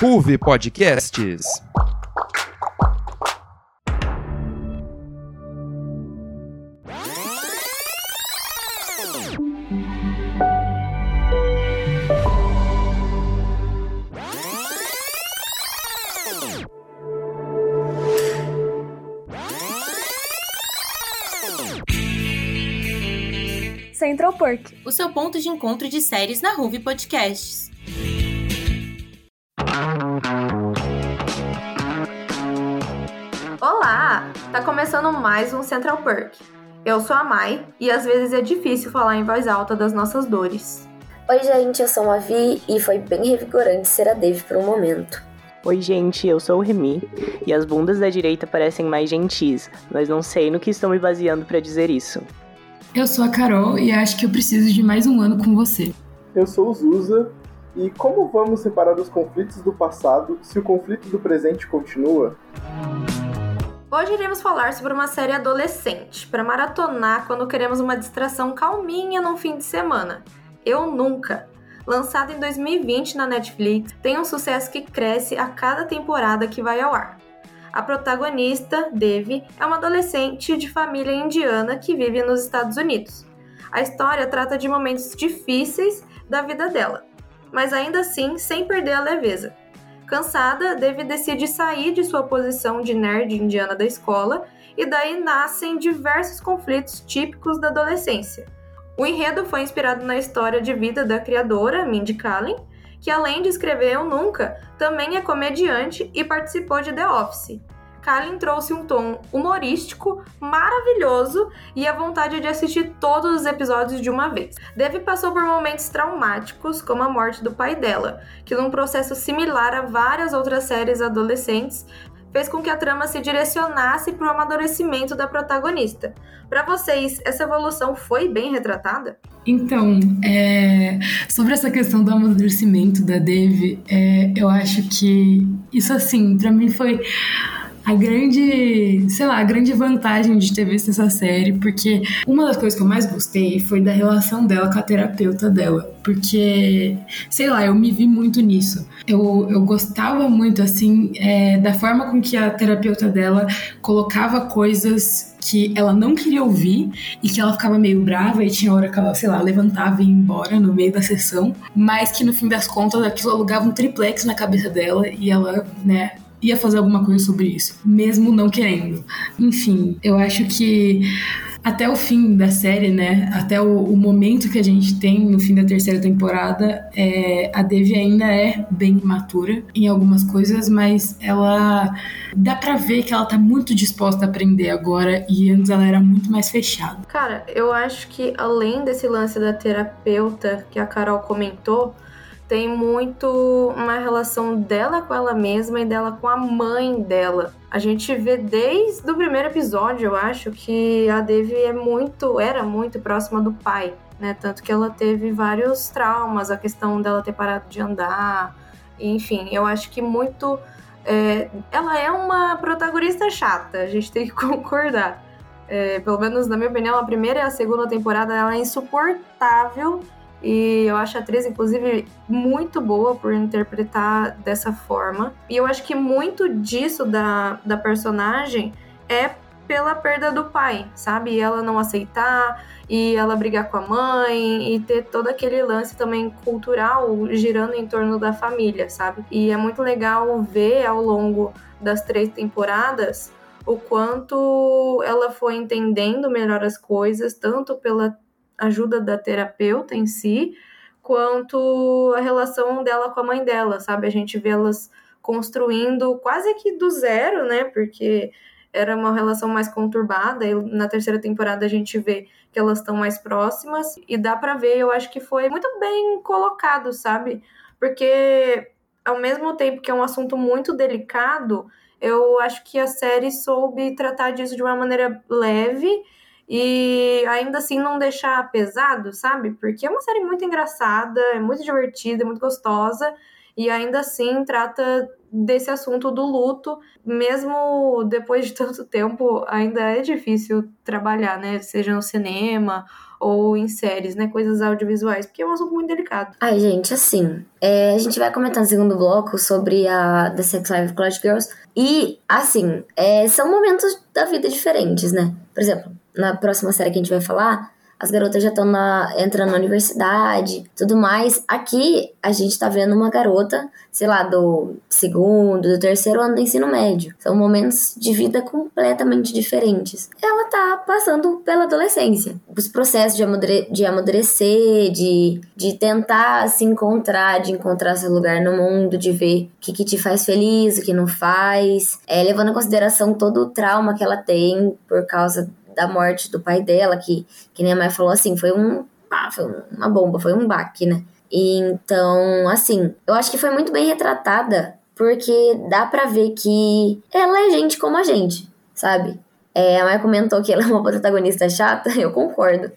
Ruve Podcasts. O seu ponto de encontro de séries na Ruve Podcasts. Olá! Tá começando mais um Central Perk. Eu sou a Mai e às vezes é difícil falar em voz alta das nossas dores. Oi, gente, eu sou a Vi e foi bem revigorante ser a Dave por um momento. Oi, gente, eu sou o Remy e as bundas da direita parecem mais gentis, mas não sei no que estão me baseando para dizer isso. Eu sou a Carol e acho que eu preciso de mais um ano com você. Eu sou o Zuza e como vamos separar os conflitos do passado se o conflito do presente continua? Hoje iremos falar sobre uma série adolescente para maratonar quando queremos uma distração calminha num fim de semana. Eu Nunca. Lançada em 2020 na Netflix, tem um sucesso que cresce a cada temporada que vai ao ar. A protagonista, Devi, é uma adolescente de família indiana que vive nos Estados Unidos. A história trata de momentos difíceis da vida dela, mas ainda assim sem perder a leveza. Cansada, Devi decide sair de sua posição de nerd indiana da escola e daí nascem diversos conflitos típicos da adolescência. O enredo foi inspirado na história de vida da criadora, Mindy Kaling, que além de escrever Eu Nunca, também é comediante e participou de The Office. Kalin trouxe um tom humorístico maravilhoso e a vontade de assistir todos os episódios de uma vez. Devi passou por momentos traumáticos, como a morte do pai dela, que num processo similar a várias outras séries adolescentes, fez com que a trama se direcionasse para o amadurecimento da protagonista. Para vocês, essa evolução foi bem retratada? Então, é, sobre essa questão do amadurecimento da Dev, é, eu acho que isso, assim, para mim foi a grande, sei lá, a grande vantagem de ter visto essa série, porque uma das coisas que eu mais gostei foi da relação dela com a terapeuta dela, porque, sei lá, eu me vi muito nisso. Eu, eu gostava muito, assim, é, da forma com que a terapeuta dela colocava coisas que ela não queria ouvir e que ela ficava meio brava e tinha hora que ela, sei lá, levantava e ia embora no meio da sessão, mas que no fim das contas aquilo alugava um triplex na cabeça dela e ela, né, ia fazer alguma coisa sobre isso, mesmo não querendo. Enfim, eu acho que até o fim da série, né? Até o, o, momento que a gente tem no fim da terceira temporada, é, a Devi ainda é bem imatura em algumas coisas, mas ela dá para ver que ela tá muito disposta a aprender agora e antes ela era muito mais fechada. Cara, eu acho que além desse lance da terapeuta que a Carol comentou, tem muito uma relação dela com ela mesma e dela com a mãe dela. A gente vê desde o primeiro episódio, eu acho, que a Devi é muito, era muito próxima do pai, né? Tanto que ela teve vários traumas, a questão dela ter parado de andar, enfim, eu acho que muito. É, ela é uma protagonista chata, a gente tem que concordar. É, pelo menos na minha opinião, a primeira e a segunda temporada ela é insuportável e eu acho a atriz, inclusive, muito boa por interpretar dessa forma. E eu acho que muito disso da, da personagem é pela perda do pai, sabe? E ela não aceitar, e ela brigar com a mãe, e ter todo aquele lance também cultural girando em torno da família, sabe? E é muito legal ver ao longo das três temporadas o quanto ela foi entendendo melhor as coisas, tanto pela ajuda da terapeuta em si, quanto a relação dela com a mãe dela, sabe? A gente vê elas construindo quase que do zero, né? Porque era uma relação mais conturbada e na terceira temporada a gente vê que elas estão mais próximas e dá para ver, eu acho que foi muito bem colocado, sabe? Porque ao mesmo tempo que é um assunto muito delicado, eu acho que a série soube tratar disso de uma maneira leve e ainda assim não deixar pesado, sabe? Porque é uma série muito engraçada, é muito divertida, é muito gostosa e ainda assim trata desse assunto do luto, mesmo depois de tanto tempo, ainda é difícil trabalhar, né? Seja no cinema ou em séries, né? Coisas audiovisuais, porque é um assunto muito delicado. Ai, gente, assim, é, a gente vai comentar no segundo bloco sobre a The Sex Life of Girls. E, assim, é, são momentos da vida diferentes, né? Por exemplo, na próxima série que a gente vai falar, as garotas já estão entrando na universidade, tudo mais. Aqui a gente tá vendo uma garota, sei lá, do segundo, do terceiro ano do ensino médio. São momentos de vida completamente diferentes. Ela tá passando pela adolescência. Os processos de, amadure de amadurecer, de, de tentar se encontrar, de encontrar seu lugar no mundo, de ver o que, que te faz feliz, o que não faz. É, levando em consideração todo o trauma que ela tem por causa da morte do pai dela, que, que nem a mãe falou assim, foi um. Ah, foi uma bomba, foi um baque, né? Então, assim, eu acho que foi muito bem retratada, porque dá pra ver que ela é gente como a gente, sabe? É, a Maia comentou que ela é uma protagonista chata, eu concordo.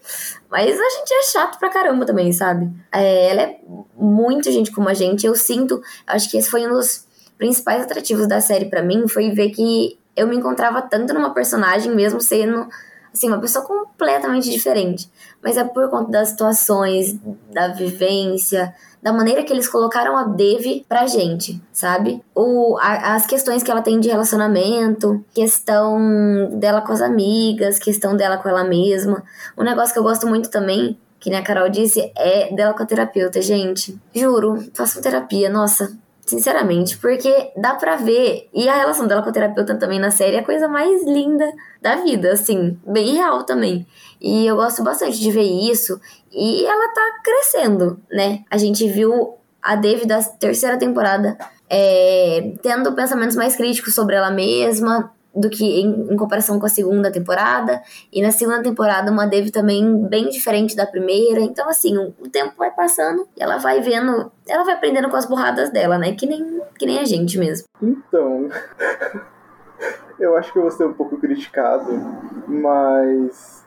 Mas a gente é chato pra caramba também, sabe? É, ela é muito gente como a gente. Eu sinto, acho que esse foi um dos principais atrativos da série para mim, foi ver que eu me encontrava tanto numa personagem, mesmo sendo assim, uma pessoa completamente diferente. Mas é por conta das situações, da vivência, da maneira que eles colocaram a Dev pra gente, sabe? O, a, as questões que ela tem de relacionamento, questão dela com as amigas, questão dela com ela mesma. Um negócio que eu gosto muito também, que nem a Carol disse, é dela com a terapeuta, gente. Juro, faço terapia, nossa, Sinceramente, porque dá pra ver. E a relação dela com a terapeuta também na série é a coisa mais linda da vida, assim, bem real também. E eu gosto bastante de ver isso. E ela tá crescendo, né? A gente viu a Dave da terceira temporada é, tendo pensamentos mais críticos sobre ela mesma, do que em, em, comparação com a segunda temporada. E na segunda temporada, uma Dev também bem diferente da primeira. Então, assim, o, o, tempo vai passando e ela vai vendo, ela vai aprendendo com as burradas dela, né? Que nem, que nem a gente mesmo. Então. eu acho que eu vou ser um pouco criticado, mas.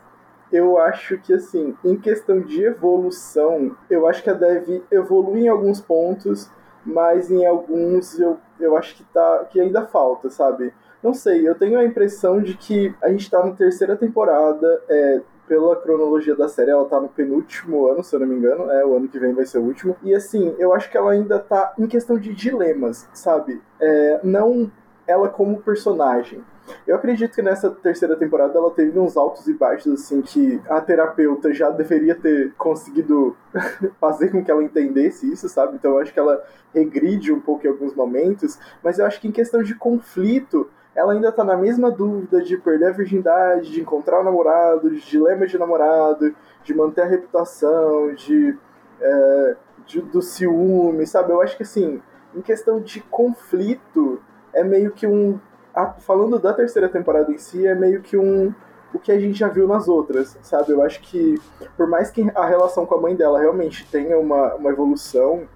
Eu acho que, assim, em questão de evolução, eu acho que a Dev evolui em alguns pontos, mas em alguns eu, eu acho que, tá, que ainda falta, sabe? Não sei, eu tenho a impressão de que a gente tá na terceira temporada, é, pela cronologia da série, ela tá no penúltimo ano, se eu não me engano, é, o ano que vem vai ser o último. E assim, eu acho que ela ainda tá em questão de dilemas, sabe? É, não ela como personagem. Eu acredito que nessa terceira temporada ela teve uns altos e baixos, assim, que a terapeuta já deveria ter conseguido fazer com que ela entendesse isso, sabe? Então eu acho que ela regride um pouco em alguns momentos, mas eu acho que em questão de conflito, ela ainda tá na mesma dúvida de perder a virgindade, de encontrar o namorado, de dilema de namorado, de manter a reputação, de, é, de do ciúme, sabe? Eu acho que assim, em questão de conflito, é meio que um. A, falando da terceira temporada em si, é meio que um. O que a gente já viu nas outras, sabe? Eu acho que, por mais que a relação com a mãe dela realmente tenha uma, uma evolução,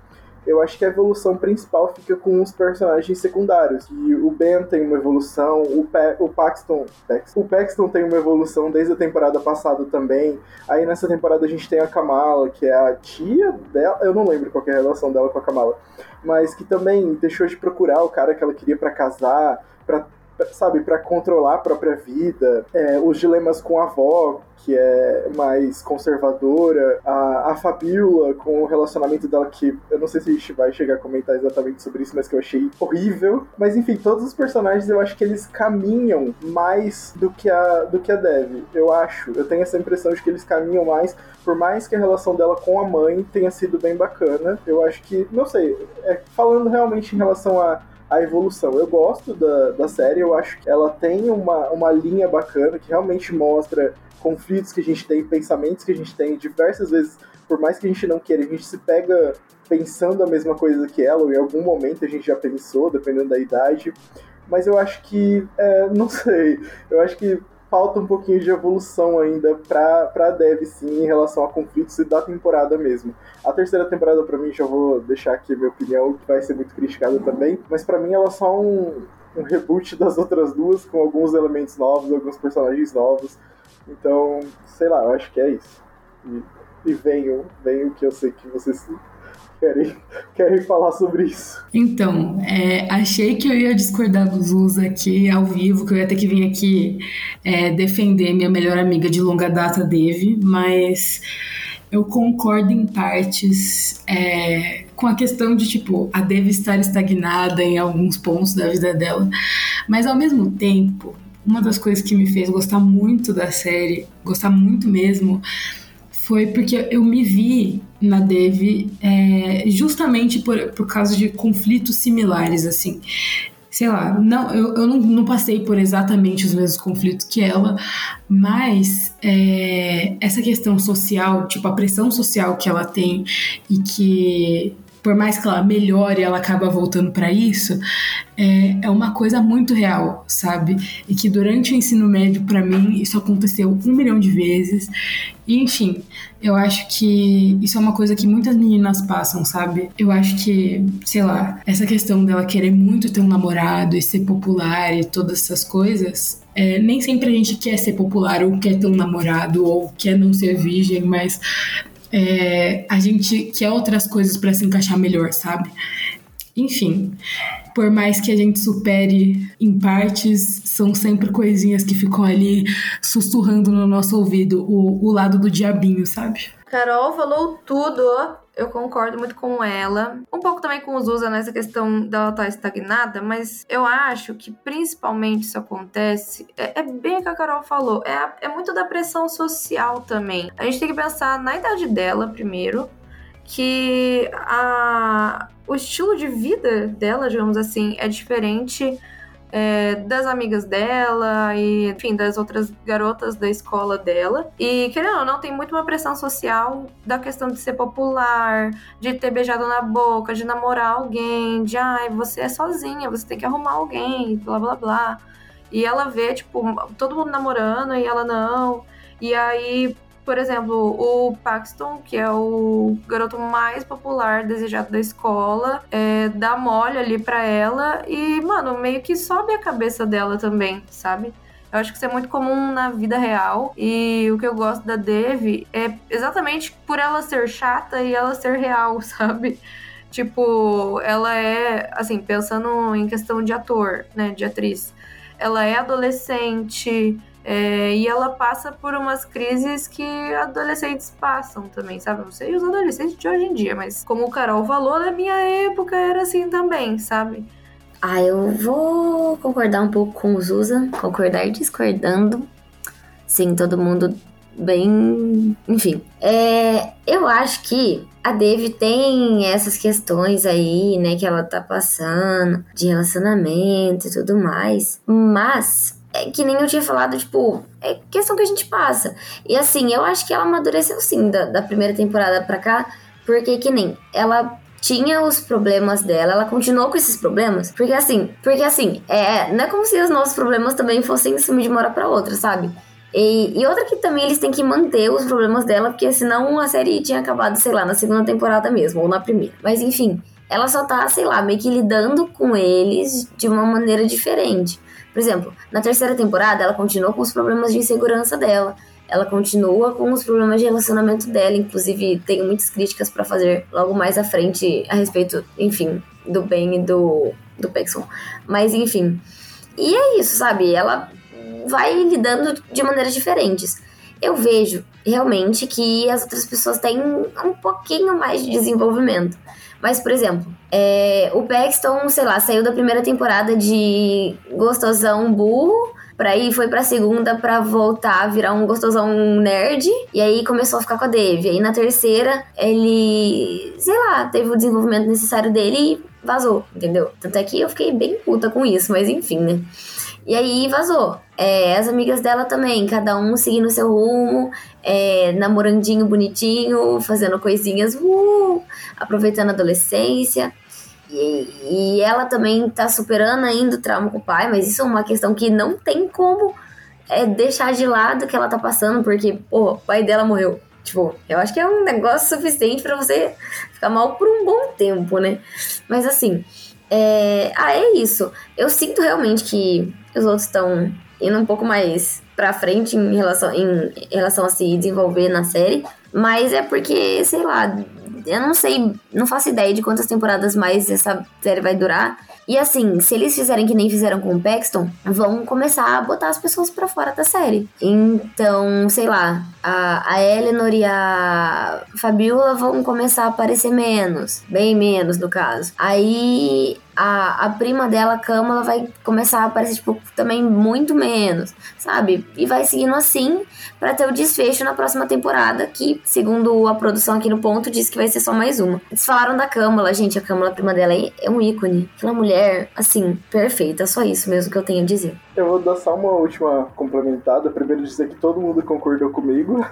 eu acho que a evolução principal fica com os personagens secundários. E o Ben tem uma evolução, o, o Paxton, o Paxton tem uma evolução desde a temporada passada também. Aí nessa temporada a gente tem a Kamala, que é a tia dela, eu não lembro qual é a relação dela com a Kamala, mas que também deixou de procurar o cara que ela queria para casar, para sabe, para controlar a própria vida, é, os dilemas com a avó, que é mais conservadora, a, a Fabiola com o relacionamento dela, que eu não sei se a gente vai chegar a comentar exatamente sobre isso, mas que eu achei horrível. Mas enfim, todos os personagens eu acho que eles caminham mais do que a, do que a Dev, eu acho. Eu tenho essa impressão de que eles caminham mais, por mais que a relação dela com a mãe tenha sido bem bacana. Eu acho que, não sei, é, falando realmente em relação a a evolução. Eu gosto da, da série, eu acho que ela tem uma, uma linha bacana que realmente mostra conflitos que a gente tem, pensamentos que a gente tem, diversas vezes, por mais que a gente não queira, a gente se pega pensando a mesma coisa que ela, ou em algum momento a gente já pensou, dependendo da idade. Mas eu acho que, é, não sei, eu acho que falta um pouquinho de evolução ainda pra, pra Dev, sim, em relação a conflitos e da temporada mesmo. A terceira temporada, para mim, já vou deixar aqui a minha opinião, que vai ser muito criticada também, mas para mim ela é só um, um reboot das outras duas, com alguns elementos novos, alguns personagens novos. Então, sei lá, eu acho que é isso. E, e venham que eu sei que vocês querem, querem falar sobre isso. Então, é, achei que eu ia discordar dos Luz aqui ao vivo, que eu ia ter que vir aqui é, defender minha melhor amiga de longa data, Dave, mas eu concordo em partes é, com a questão de, tipo, a Dave estar estagnada em alguns pontos da vida dela, mas ao mesmo tempo, uma das coisas que me fez gostar muito da série, gostar muito mesmo, foi porque eu me vi na Dev é, justamente por, por causa de conflitos similares, assim. Sei lá, não, eu, eu não, não passei por exatamente os mesmos conflitos que ela, mas é, essa questão social, tipo, a pressão social que ela tem e que por mais que ela melhore, ela acaba voltando para isso, é, é uma coisa muito real, sabe? E que durante o ensino médio, para mim, isso aconteceu um milhão de vezes. E, enfim, eu acho que isso é uma coisa que muitas meninas passam, sabe? Eu acho que, sei lá, essa questão dela querer muito ter um namorado e ser popular e todas essas coisas, é, nem sempre a gente quer ser popular ou quer ter um namorado ou quer não ser virgem, mas é, a gente quer outras coisas para se encaixar melhor, sabe? Enfim, por mais que a gente supere em partes, são sempre coisinhas que ficam ali sussurrando no nosso ouvido o, o lado do diabinho, sabe? Carol falou tudo. Eu concordo muito com ela. Um pouco também com o Zusa nessa questão dela estar tá estagnada, mas eu acho que principalmente isso acontece. É, é bem o que a Carol falou. É, é muito da pressão social também. A gente tem que pensar na idade dela primeiro. Que a, o estilo de vida dela, digamos assim, é diferente é, das amigas dela e, enfim, das outras garotas da escola dela. E, querendo ou não, tem muito uma pressão social da questão de ser popular, de ter beijado na boca, de namorar alguém, de, ai, você é sozinha, você tem que arrumar alguém, blá blá blá. E ela vê, tipo, todo mundo namorando e ela não. E aí, por exemplo, o Paxton, que é o garoto mais popular, desejado da escola, é, dá mole ali pra ela e, mano, meio que sobe a cabeça dela também, sabe? Eu acho que isso é muito comum na vida real. E o que eu gosto da Dev é exatamente por ela ser chata e ela ser real, sabe? Tipo, ela é, assim, pensando em questão de ator, né, de atriz. Ela é adolescente, é, e ela passa por umas crises que adolescentes passam também, sabe? Não sei os adolescentes de hoje em dia, mas como o Carol falou, na minha época era assim também, sabe? Ah, eu vou concordar um pouco com o Zusa, concordar discordando. Sim, todo mundo bem. Enfim. É, eu acho que a Dev tem essas questões aí, né, que ela tá passando, de relacionamento e tudo mais. Mas é que nem eu tinha falado, tipo, é questão que a gente passa. E assim, eu acho que ela amadureceu sim da, da primeira temporada pra cá, porque que nem ela tinha os problemas dela, ela continuou com esses problemas, porque assim, porque assim, é, não é como se os nossos problemas também fossem sumir de uma hora pra outra, sabe? E, e, outra que também eles têm que manter os problemas dela, porque senão a série tinha acabado, sei lá, na segunda temporada mesmo, ou na primeira. Mas enfim, ela só tá, sei lá, meio que lidando com eles de uma maneira diferente. Por exemplo, na terceira temporada, ela continua com os problemas de insegurança dela. Ela continua com os problemas de relacionamento dela. Inclusive, tenho muitas críticas para fazer logo mais à frente a respeito, enfim, do Ben e do, do Paxson. Mas, enfim. E é isso, sabe? Ela vai lidando de maneiras diferentes. Eu vejo realmente que as outras pessoas têm um pouquinho mais de desenvolvimento. Mas, por exemplo, é, o Paxton, sei lá, saiu da primeira temporada de gostosão burro, pra ir, foi pra segunda pra voltar a virar um gostosão nerd, e aí começou a ficar com a Dave. Aí na terceira, ele, sei lá, teve o desenvolvimento necessário dele e vazou, entendeu? Tanto é que eu fiquei bem puta com isso, mas enfim, né? E aí vazou. É, as amigas dela também, cada um seguindo seu rumo, é, namorandinho bonitinho, fazendo coisinhas, uh, aproveitando a adolescência. E, e, ela também tá superando ainda o trauma com o pai, mas isso é uma questão que não tem como é, deixar de lado que ela tá passando, porque, pô, o pai dela morreu. Tipo, eu acho que é um negócio suficiente para você ficar mal por um bom tempo, né? Mas assim, é... ah, é isso. Eu sinto realmente que os outros estão indo um pouco mais pra frente em relação, em relação a se desenvolver na série. Mas é porque, sei lá, eu não sei, não faço ideia de quantas temporadas mais essa série vai durar. E assim, se eles fizerem que nem fizeram com o Paxton, vão começar a botar as pessoas para fora da série. Então, sei lá, a, a Eleanor e a Fabiola vão começar a aparecer menos. Bem menos, no caso. Aí a, a prima dela, a Câmara, vai começar a aparecer, tipo, também muito menos, sabe? E vai seguindo assim para ter o desfecho na próxima temporada, que, segundo a produção aqui no ponto, diz que vai ser só mais uma. Eles falaram da Câmara, gente, a Câmara, a prima dela, é um ícone. Aquela mulher, assim, perfeita, só isso mesmo que eu tenho a dizer. Eu vou dar só uma última complementada. Primeiro dizer que todo mundo concordou comigo.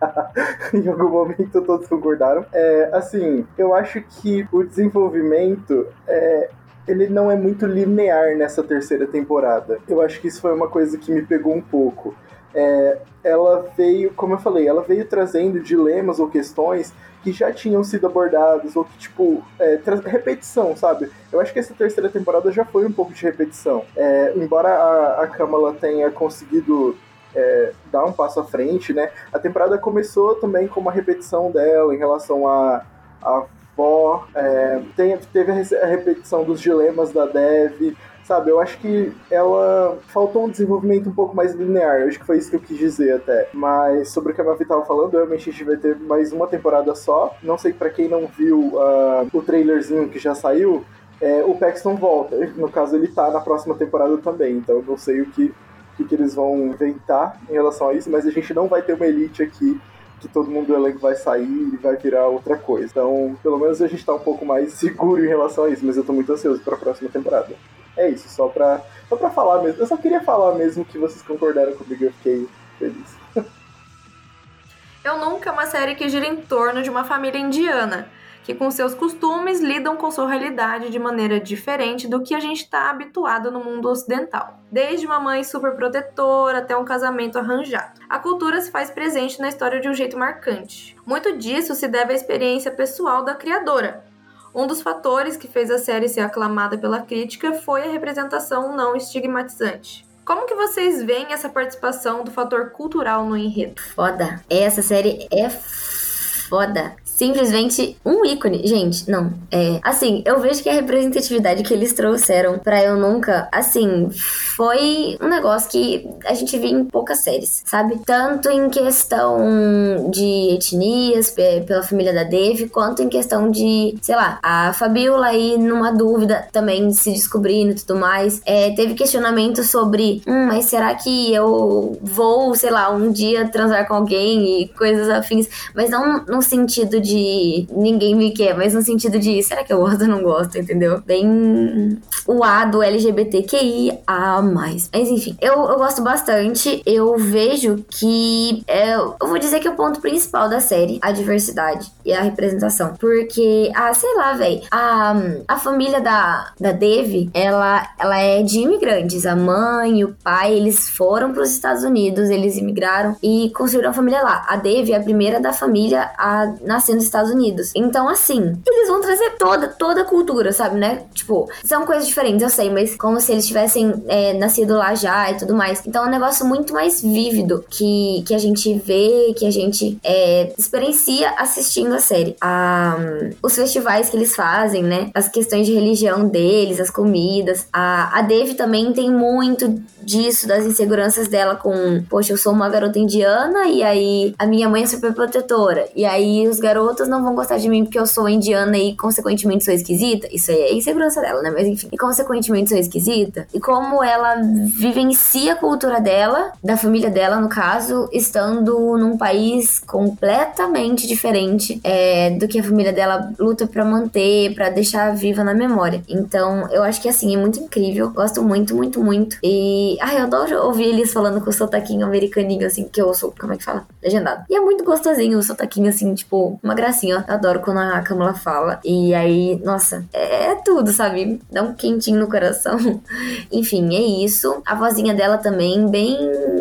em algum momento todos concordaram. É, assim, eu acho que o desenvolvimento é, ele não é muito linear nessa terceira temporada. Eu acho que isso foi uma coisa que me pegou um pouco. É, ela veio, como eu falei, ela veio trazendo dilemas ou questões que já tinham sido abordados, ou que, tipo, é, repetição, sabe? Eu acho que essa terceira temporada já foi um pouco de repetição. É, embora a, a Kamala tenha conseguido é, dar um passo à frente, né? A temporada começou também com uma repetição dela em relação a, a avó, é, tem, teve a repetição dos dilemas da Dev, sabe? Eu acho que ela faltou um desenvolvimento um pouco mais linear. Eu acho que foi isso que eu quis dizer até. Mas sobre o que a Mavi tava falando, realmente a gente vai ter mais uma temporada só. Não sei para quem não viu uh, o trailerzinho que já saiu. É, o Paxton volta. No caso, ele tá na próxima temporada também. Então eu não sei o que, o que eles vão inventar em relação a isso, mas a gente não vai ter uma elite aqui que todo mundo do elenco vai sair e vai virar outra coisa. Então, pelo menos a gente tá um pouco mais seguro em relação a isso, mas eu tô muito ansioso para a próxima temporada. É isso, só pra, só pra falar mesmo. Eu só queria falar mesmo que vocês concordaram comigo, eu fiquei feliz. Eu Nunca é uma série que gira em torno de uma família indiana que com seus costumes lidam com sua realidade de maneira diferente do que a gente está habituado no mundo ocidental. Desde uma mãe super protetora até um casamento arranjado. A cultura se faz presente na história de um jeito marcante. Muito disso se deve à experiência pessoal da criadora, um dos fatores que fez a série ser aclamada pela crítica foi a representação não estigmatizante. Como que vocês veem essa participação do fator cultural no enredo? Foda. Essa série é foda simplesmente um ícone. Gente, não. É. Assim, eu vejo que a representatividade que eles trouxeram pra Eu Nunca, assim, foi um negócio que a gente viu em poucas séries, sabe? Tanto em questão de etnias, pela família da Dave, quanto em questão de, sei lá, a Fabiola aí numa dúvida também se descobrindo e tudo mais. É, teve questionamento sobre, hum, mas será que eu vou, sei lá, um dia transar com alguém e coisas afins, mas não no sentido de ninguém me quer, mas no sentido de será que eu gosto ou não gosto, entendeu? Bem o A do LGBTQI a mais. Mas enfim, eu, eu gosto bastante. Eu vejo que é, eu vou dizer que é o ponto principal da série, a diversidade e a representação. Porque, ah, sei lá, velho, a, a família da, da Dev, ela, ela é de imigrantes. A mãe e o pai, eles foram para os Estados Unidos, eles imigraram e construíram a família lá. A Dev é a primeira da família a nascer nos Estados Unidos. Então, assim, eles vão trazer toda, toda a cultura, sabe, né? Tipo, são coisas diferentes, eu sei, mas como se eles tivessem é, nascido lá já e tudo mais. Então é um negócio muito mais vívido que, que a gente vê, que a gente é, experiencia assistindo a série. A, os festivais que eles fazem, né? As questões de religião deles, as comidas. A, a Dave também tem muito disso, das inseguranças dela com, poxa, eu sou uma garota indiana e aí a minha mãe é super protetora. E aí os garotos outras não vão gostar de mim porque eu sou indiana e, consequentemente, sou esquisita. Isso aí é insegurança dela, né? Mas enfim. E, consequentemente, sou esquisita. E como ela vivencia a cultura dela, da família dela, no caso, estando num país completamente diferente é, do que a família dela luta para manter, para deixar viva na memória. Então, eu acho que, assim, é muito incrível. Gosto muito, muito, muito. E, ai, eu adoro ouvir eles falando com o sotaquinho americaninho, assim, que eu sou, como é que fala? Legendado. E é muito gostosinho o sotaquinho, assim, tipo, uma gracinha. Eu adoro quando a Camila fala. E aí, nossa, é, é tudo, sabe? Dá um quentinho no coração. Enfim, é isso. A vozinha dela também, bem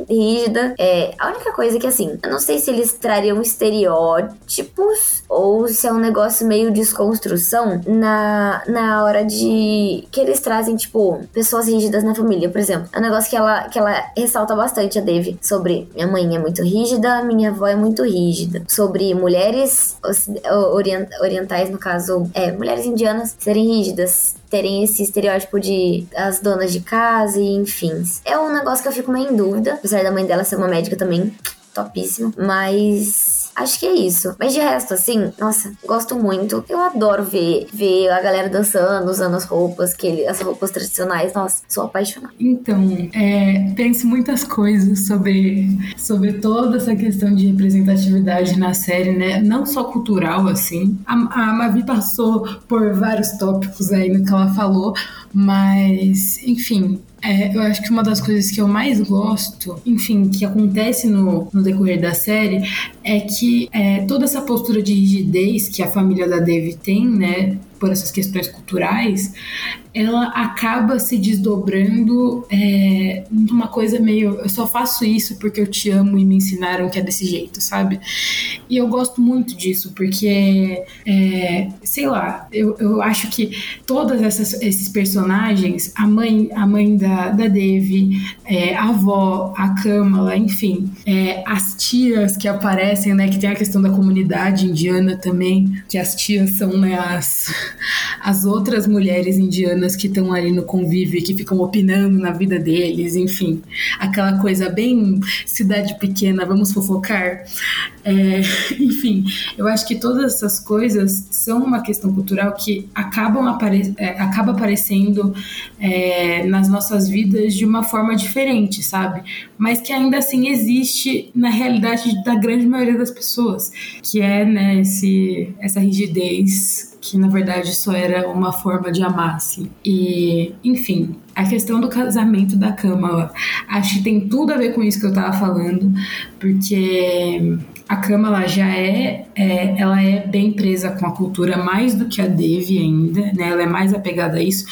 rígida. É, a única coisa é que, assim, eu não sei se eles trariam estereótipos ou se é um negócio meio desconstrução na, na hora de. que eles trazem, tipo, pessoas rígidas na família, por exemplo. É um negócio que ela, que ela ressalta bastante, a Dave, sobre minha mãe é muito rígida, minha avó é muito rígida. Sobre mulheres orientais, no caso, é, mulheres indianas serem rígidas terem esse estereótipo de as donas de casa e enfim. É um negócio que eu fico meio em dúvida, apesar da mãe dela ser uma médica também, topíssima, mas Acho que é isso. Mas de resto, assim, nossa, gosto muito. Eu adoro ver, ver a galera dançando, usando as roupas, que ele, as roupas tradicionais. Nossa, sou apaixonada. Então, é, penso muitas coisas sobre, sobre toda essa questão de representatividade na série, né? Não só cultural, assim. A, a Mavi passou por vários tópicos aí no que ela falou, mas, enfim, é, eu acho que uma das coisas que eu mais gosto, enfim, que acontece no, no decorrer da série, é que é, toda essa postura de rigidez que a família da Dave tem, né, por essas questões culturais, ela acaba se desdobrando é, numa coisa meio. Eu só faço isso porque eu te amo e me ensinaram que é desse jeito, sabe? E eu gosto muito disso, porque, é, sei lá, eu, eu acho que todos esses personagens, a mãe, a mãe da, da Devi, é, a avó, a Kamala, enfim, é, as tias que aparecem, né? Que tem a questão da comunidade indiana também, que as tias são né, as, as outras mulheres indianas que estão ali no convívio e que ficam opinando na vida deles, enfim, aquela coisa bem cidade pequena, vamos fofocar. É, enfim, eu acho que todas essas coisas são uma questão cultural que acabam apare é, acaba aparecendo é, nas nossas vidas de uma forma diferente, sabe? Mas que ainda assim existe na realidade da grande maioria das pessoas, que é né, esse, essa rigidez que na verdade só era uma forma de amar, assim. E, enfim, a questão do casamento da cama, acho que tem tudo a ver com isso que eu tava falando, porque a cama já é, é, ela é bem presa com a cultura mais do que a Devi ainda, né? Ela é mais apegada a isso,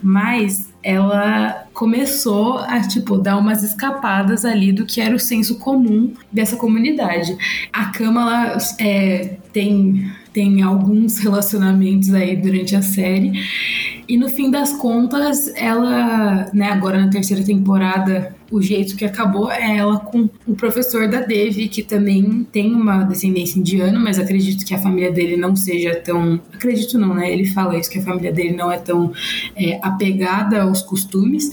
mas ela começou a tipo dar umas escapadas ali do que era o senso comum dessa comunidade. A cama é, tem tem alguns relacionamentos aí durante a série. E no fim das contas, ela, né, agora na terceira temporada, o jeito que acabou é ela com o professor da Devi, que também tem uma descendência indiana, mas acredito que a família dele não seja tão. Acredito não, né? Ele fala isso, que a família dele não é tão é, apegada aos costumes.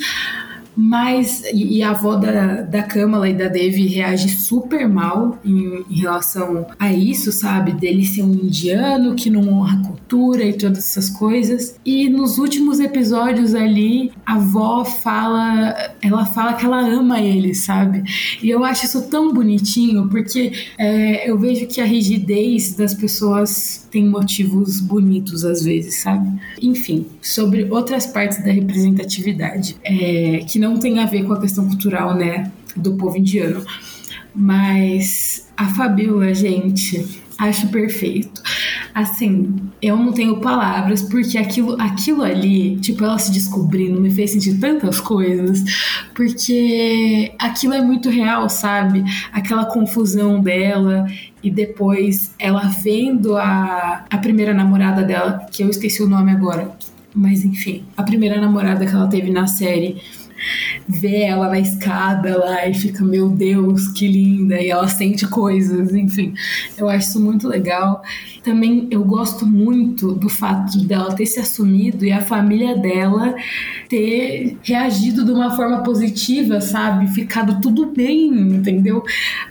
Mas, e, a avó da, da Kamala e da Devi reage super mal em, em, relação a isso, sabe? Dele ser um indiano que não honra a cultura e todas essas coisas. E nos últimos episódios ali, a avó fala, ela fala que ela ama ele, sabe? E eu acho isso tão bonitinho, porque é, eu vejo que a rigidez das pessoas tem motivos bonitos às vezes, sabe? Enfim, sobre outras partes da representatividade, é, que não não tem a ver com a questão cultural, né, do povo indiano. Mas a Fabiola, gente, acho perfeito. Assim, eu não tenho palavras porque aquilo, aquilo ali, tipo, ela se descobrindo me fez sentir tantas coisas, porque aquilo é muito real, sabe? Aquela confusão dela e depois ela vendo a, a primeira namorada dela, que eu esqueci o nome agora, mas enfim, a primeira namorada que ela teve na série vê ela na escada lá e fica, meu Deus, que linda, e ela sente coisas, enfim. Eu acho isso muito legal. Também eu gosto muito do fato dela ter se assumido e a família dela ter reagido de uma forma positiva, sabe? Ficado tudo bem, entendeu?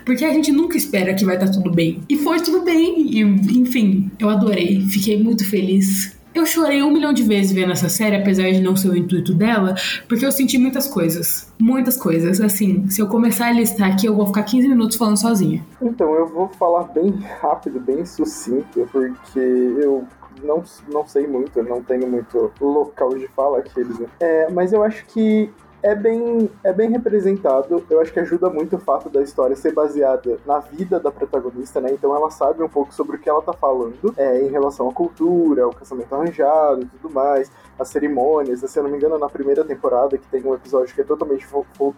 Porque a gente nunca espera que vai estar tudo bem. E foi tudo bem. E, enfim, eu adorei. Fiquei muito feliz eu chorei um milhão de vezes vendo essa série, apesar de não ser o intuito dela, porque eu senti muitas coisas. Muitas coisas. Assim, se eu começar a listar aqui, eu vou ficar 15 minutos falando sozinha. Então, eu vou falar bem rápido, bem sucinto, porque eu não, não sei muito, não tenho muito local de fala aqueles. Né? É, mas eu acho que é bem, é bem representado. Eu acho que ajuda muito o fato da história ser baseada na vida da protagonista, né? Então ela sabe um pouco sobre o que ela tá falando é, em relação à cultura, ao casamento arranjado e tudo mais, as cerimônias. Se eu não me engano, na primeira temporada, que tem um episódio que é totalmente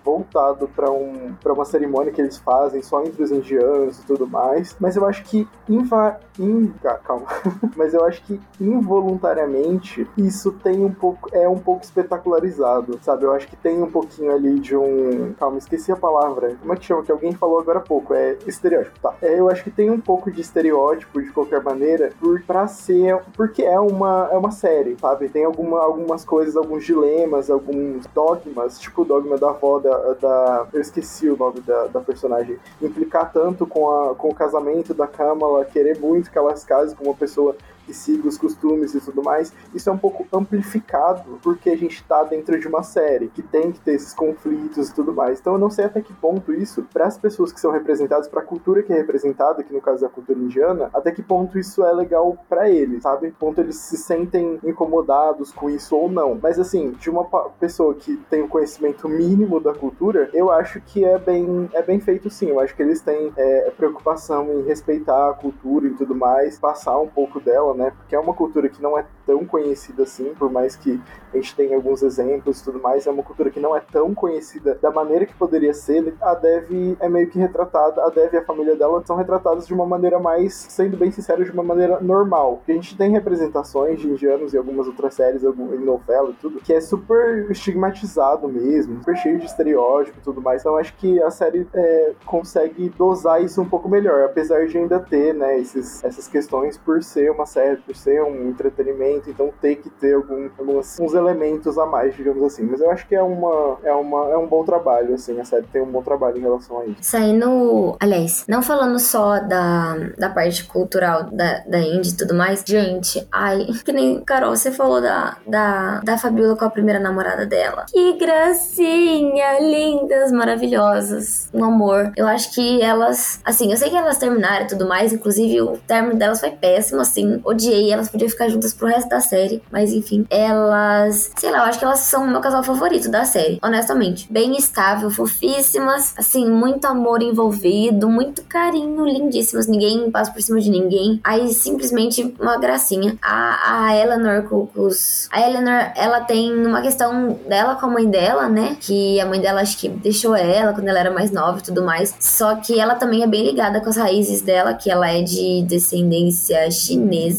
voltado para um, pra uma cerimônia que eles fazem só entre os indianos e tudo mais. Mas eu acho que inva... In... Ah, calma. Mas eu acho que involuntariamente isso tem um pouco é um pouco espetacularizado, sabe? Eu acho que tem um pouquinho ali de um, calma, esqueci a palavra. Como é que chama que alguém falou agora há pouco? É estereótipo, tá? É, eu acho que tem um pouco de estereótipo de qualquer maneira, por para ser porque é uma é uma série, sabe? Tem alguma, algumas coisas, alguns dilemas, alguns dogmas, tipo o dogma da avó da, da eu esqueci o nome da, da personagem, implicar tanto com a com o casamento da Kamala, querer muito que elas casem com uma pessoa que siga os costumes e tudo mais, isso é um pouco amplificado porque a gente tá dentro de uma série que tem que ter esses conflitos e tudo mais. Então eu não sei até que ponto isso, para as pessoas que são representadas, para a cultura que é representada, que no caso é a cultura indiana, até que ponto isso é legal para eles, sabe? Ponto eles se sentem incomodados com isso ou não. Mas assim, de uma pessoa que tem o um conhecimento mínimo da cultura, eu acho que é bem, é bem feito sim. Eu acho que eles têm é, preocupação em respeitar a cultura e tudo mais, passar um pouco dela, né? Porque é uma cultura que não é tão conhecida assim, por mais que a gente tenha alguns exemplos e tudo mais, é uma cultura que não é tão conhecida da maneira que poderia ser. A Dev é meio que retratada, a Dev e a família dela são retratadas de uma maneira mais, sendo bem sincero, de uma maneira normal. A gente tem representações de indianos em algumas outras séries, em novela e tudo, que é super estigmatizado mesmo, super cheio de estereótipo e tudo mais. Então acho que a série é, consegue dosar isso um pouco melhor, apesar de ainda ter, né, esses, essas questões por ser uma série por ser um entretenimento, então tem que ter algum, alguns uns elementos a mais, digamos assim. Mas eu acho que é, uma, é, uma, é um bom trabalho, assim, a série tem um bom trabalho em relação a isso. Saindo, aliás, não falando só da, da parte cultural da, da Indy e tudo mais, gente, ai, que nem, Carol, você falou da, da, da Fabiola com a primeira namorada dela. Que gracinha, lindas, maravilhosas, um amor. Eu acho que elas, assim, eu sei que elas terminaram e tudo mais, inclusive o término delas foi péssimo, assim, odiei, elas podiam ficar juntas pro resto da série, mas enfim, elas, sei lá, eu acho que elas são o meu casal favorito da série, honestamente. Bem estável, fofíssimas, assim, muito amor envolvido, muito carinho, lindíssimas, ninguém passa por cima de ninguém. Aí simplesmente uma gracinha. A, a Eleanor os. A Eleanor, ela tem uma questão dela com a mãe dela, né? Que a mãe dela acho que deixou ela quando ela era mais nova e tudo mais. Só que ela também é bem ligada com as raízes dela, que ela é de descendência chinesa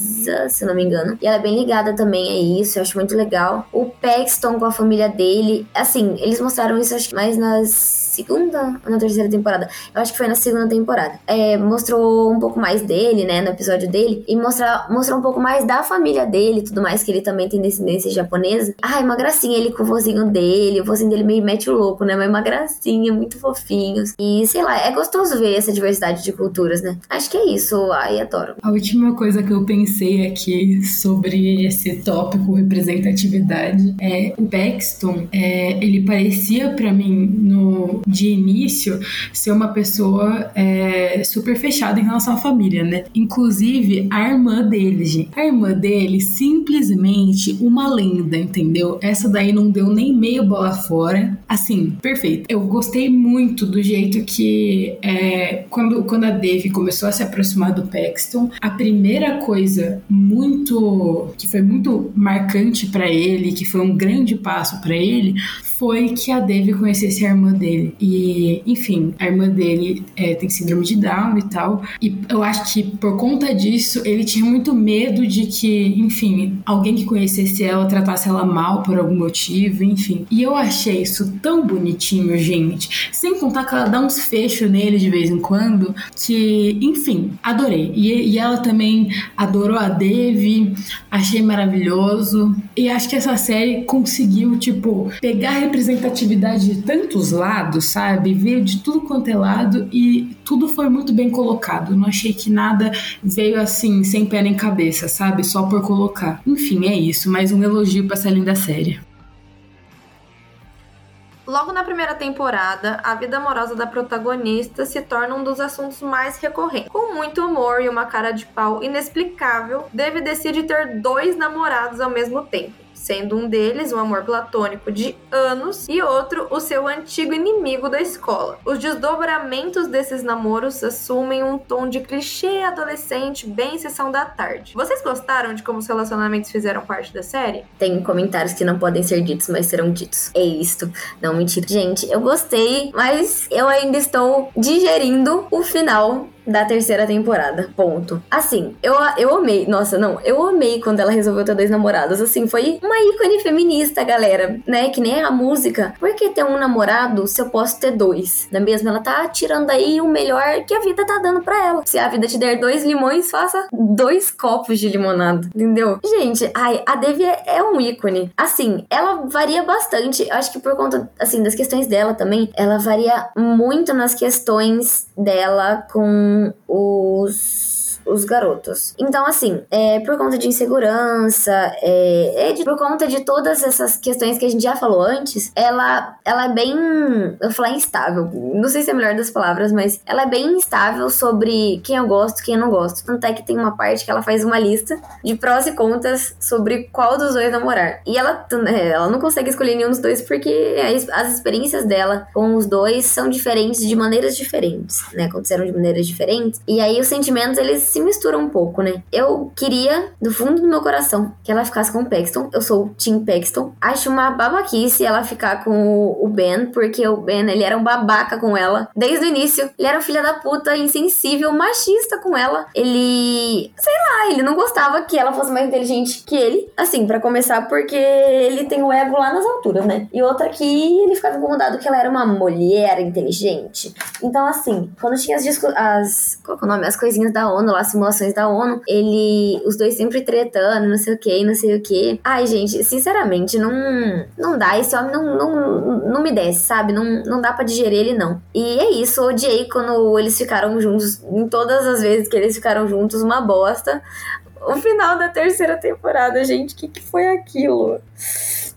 se não me engano. E ela é bem ligada também a isso, eu acho muito legal. O Paxton com a família dele, assim, eles mostraram isso acho mais nas segunda ou na terceira temporada? Eu acho que foi na segunda temporada. É, mostrou um pouco mais dele, né, no episódio dele, e mostra, mostrou um pouco mais da família dele tudo mais, que ele também tem descendência japonesa. Ai, uma gracinha ele com o vozinho dele, o vozinho dele meio mete o louco, né, mas uma gracinha, muito fofinhos. E sei lá, é gostoso ver essa diversidade de culturas, né? Acho que é isso, ai, adoro. A última coisa que eu pensei aqui sobre esse tópico representatividade é o Paxton, é, ele parecia para mim no de início ser uma pessoa é, super fechada em relação à família, né? Inclusive a irmã dele, gente. A irmã dele, simplesmente uma lenda, entendeu? Essa daí não deu nem meio bola fora. Assim, perfeito. Eu gostei muito do jeito que é, quando, quando a Dave começou a se aproximar do Paxton, a primeira coisa muito que foi muito marcante para ele, que foi um grande passo para ele, foi que a Dave conhecesse a irmã dele. E, enfim, a irmã dele é, tem síndrome de Down e tal. E eu acho que por conta disso, ele tinha muito medo de que, enfim, alguém que conhecesse ela tratasse ela mal por algum motivo, enfim. E eu achei isso tão bonitinho, gente. Sem contar que ela dá uns fechos nele de vez em quando, que, enfim, adorei. E, e ela também adorou a Dave, achei maravilhoso. E acho que essa série conseguiu, tipo, pegar representatividade de tantos lados, sabe? Veio de tudo quanto é lado e tudo foi muito bem colocado. Não achei que nada veio assim, sem pé nem cabeça, sabe? Só por colocar. Enfim, é isso. Mais um elogio pra essa linda série. Logo na primeira temporada, a vida amorosa da protagonista se torna um dos assuntos mais recorrentes. Com muito humor e uma cara de pau inexplicável, Dave decide ter dois namorados ao mesmo tempo sendo um deles um amor platônico de anos e outro o seu antigo inimigo da escola. Os desdobramentos desses namoros assumem um tom de clichê adolescente bem sessão da tarde. Vocês gostaram de como os relacionamentos fizeram parte da série? Tem comentários que não podem ser ditos, mas serão ditos. É isto. Não, mentira. Gente, eu gostei, mas eu ainda estou digerindo o final da terceira temporada. Ponto. Assim, eu, eu amei. Nossa, não, eu amei quando ela resolveu ter dois namorados. Assim, foi uma ícone feminista, galera, né? Que nem a música. Por que ter um namorado se eu posso ter dois? Não é mesmo? Ela tá tirando aí o melhor que a vida tá dando pra ela. Se a vida te der dois limões, faça dois copos de limonada, entendeu? Gente, ai, a Devi é, é um ícone. Assim, ela varia bastante. Acho que por conta, assim, das questões dela também, ela varia muito nas questões dela com os os garotos. Então, assim, é, por conta de insegurança, é, é de, por conta de todas essas questões que a gente já falou antes, ela, ela é bem. Eu falar instável. Não sei se é a melhor das palavras, mas ela é bem instável sobre quem eu gosto quem eu não gosto. Tanto é que tem uma parte que ela faz uma lista de prós e contras sobre qual dos dois namorar. E ela, é, ela não consegue escolher nenhum dos dois porque as experiências dela com os dois são diferentes de maneiras diferentes, né? Aconteceram de maneiras diferentes. E aí os sentimentos, eles se mistura um pouco, né? Eu queria, do fundo do meu coração, que ela ficasse com o Paxton. Eu sou o Tim Paxton. Acho uma babaquice ela ficar com o Ben, porque o Ben, ele era um babaca com ela. Desde o início, ele era um filho da puta, insensível, machista com ela. Ele, sei lá, ele não gostava que ela fosse mais inteligente que ele. Assim, para começar, porque ele tem o ego lá nas alturas, né? E outra que ele ficava incomodado que ela era uma mulher inteligente. Então, assim, quando tinha as, as qual é o nome? As coisinhas da ONU lá, simulações da ONU, ele. Os dois sempre tretando, não sei o que, não sei o que. Ai, gente, sinceramente, não. Não dá. Esse homem não, não, não me desce, sabe? Não, não dá para digerir ele, não. E é isso, odiei quando eles ficaram juntos. Em todas as vezes que eles ficaram juntos, uma bosta. O final da terceira temporada, gente, o que, que foi aquilo?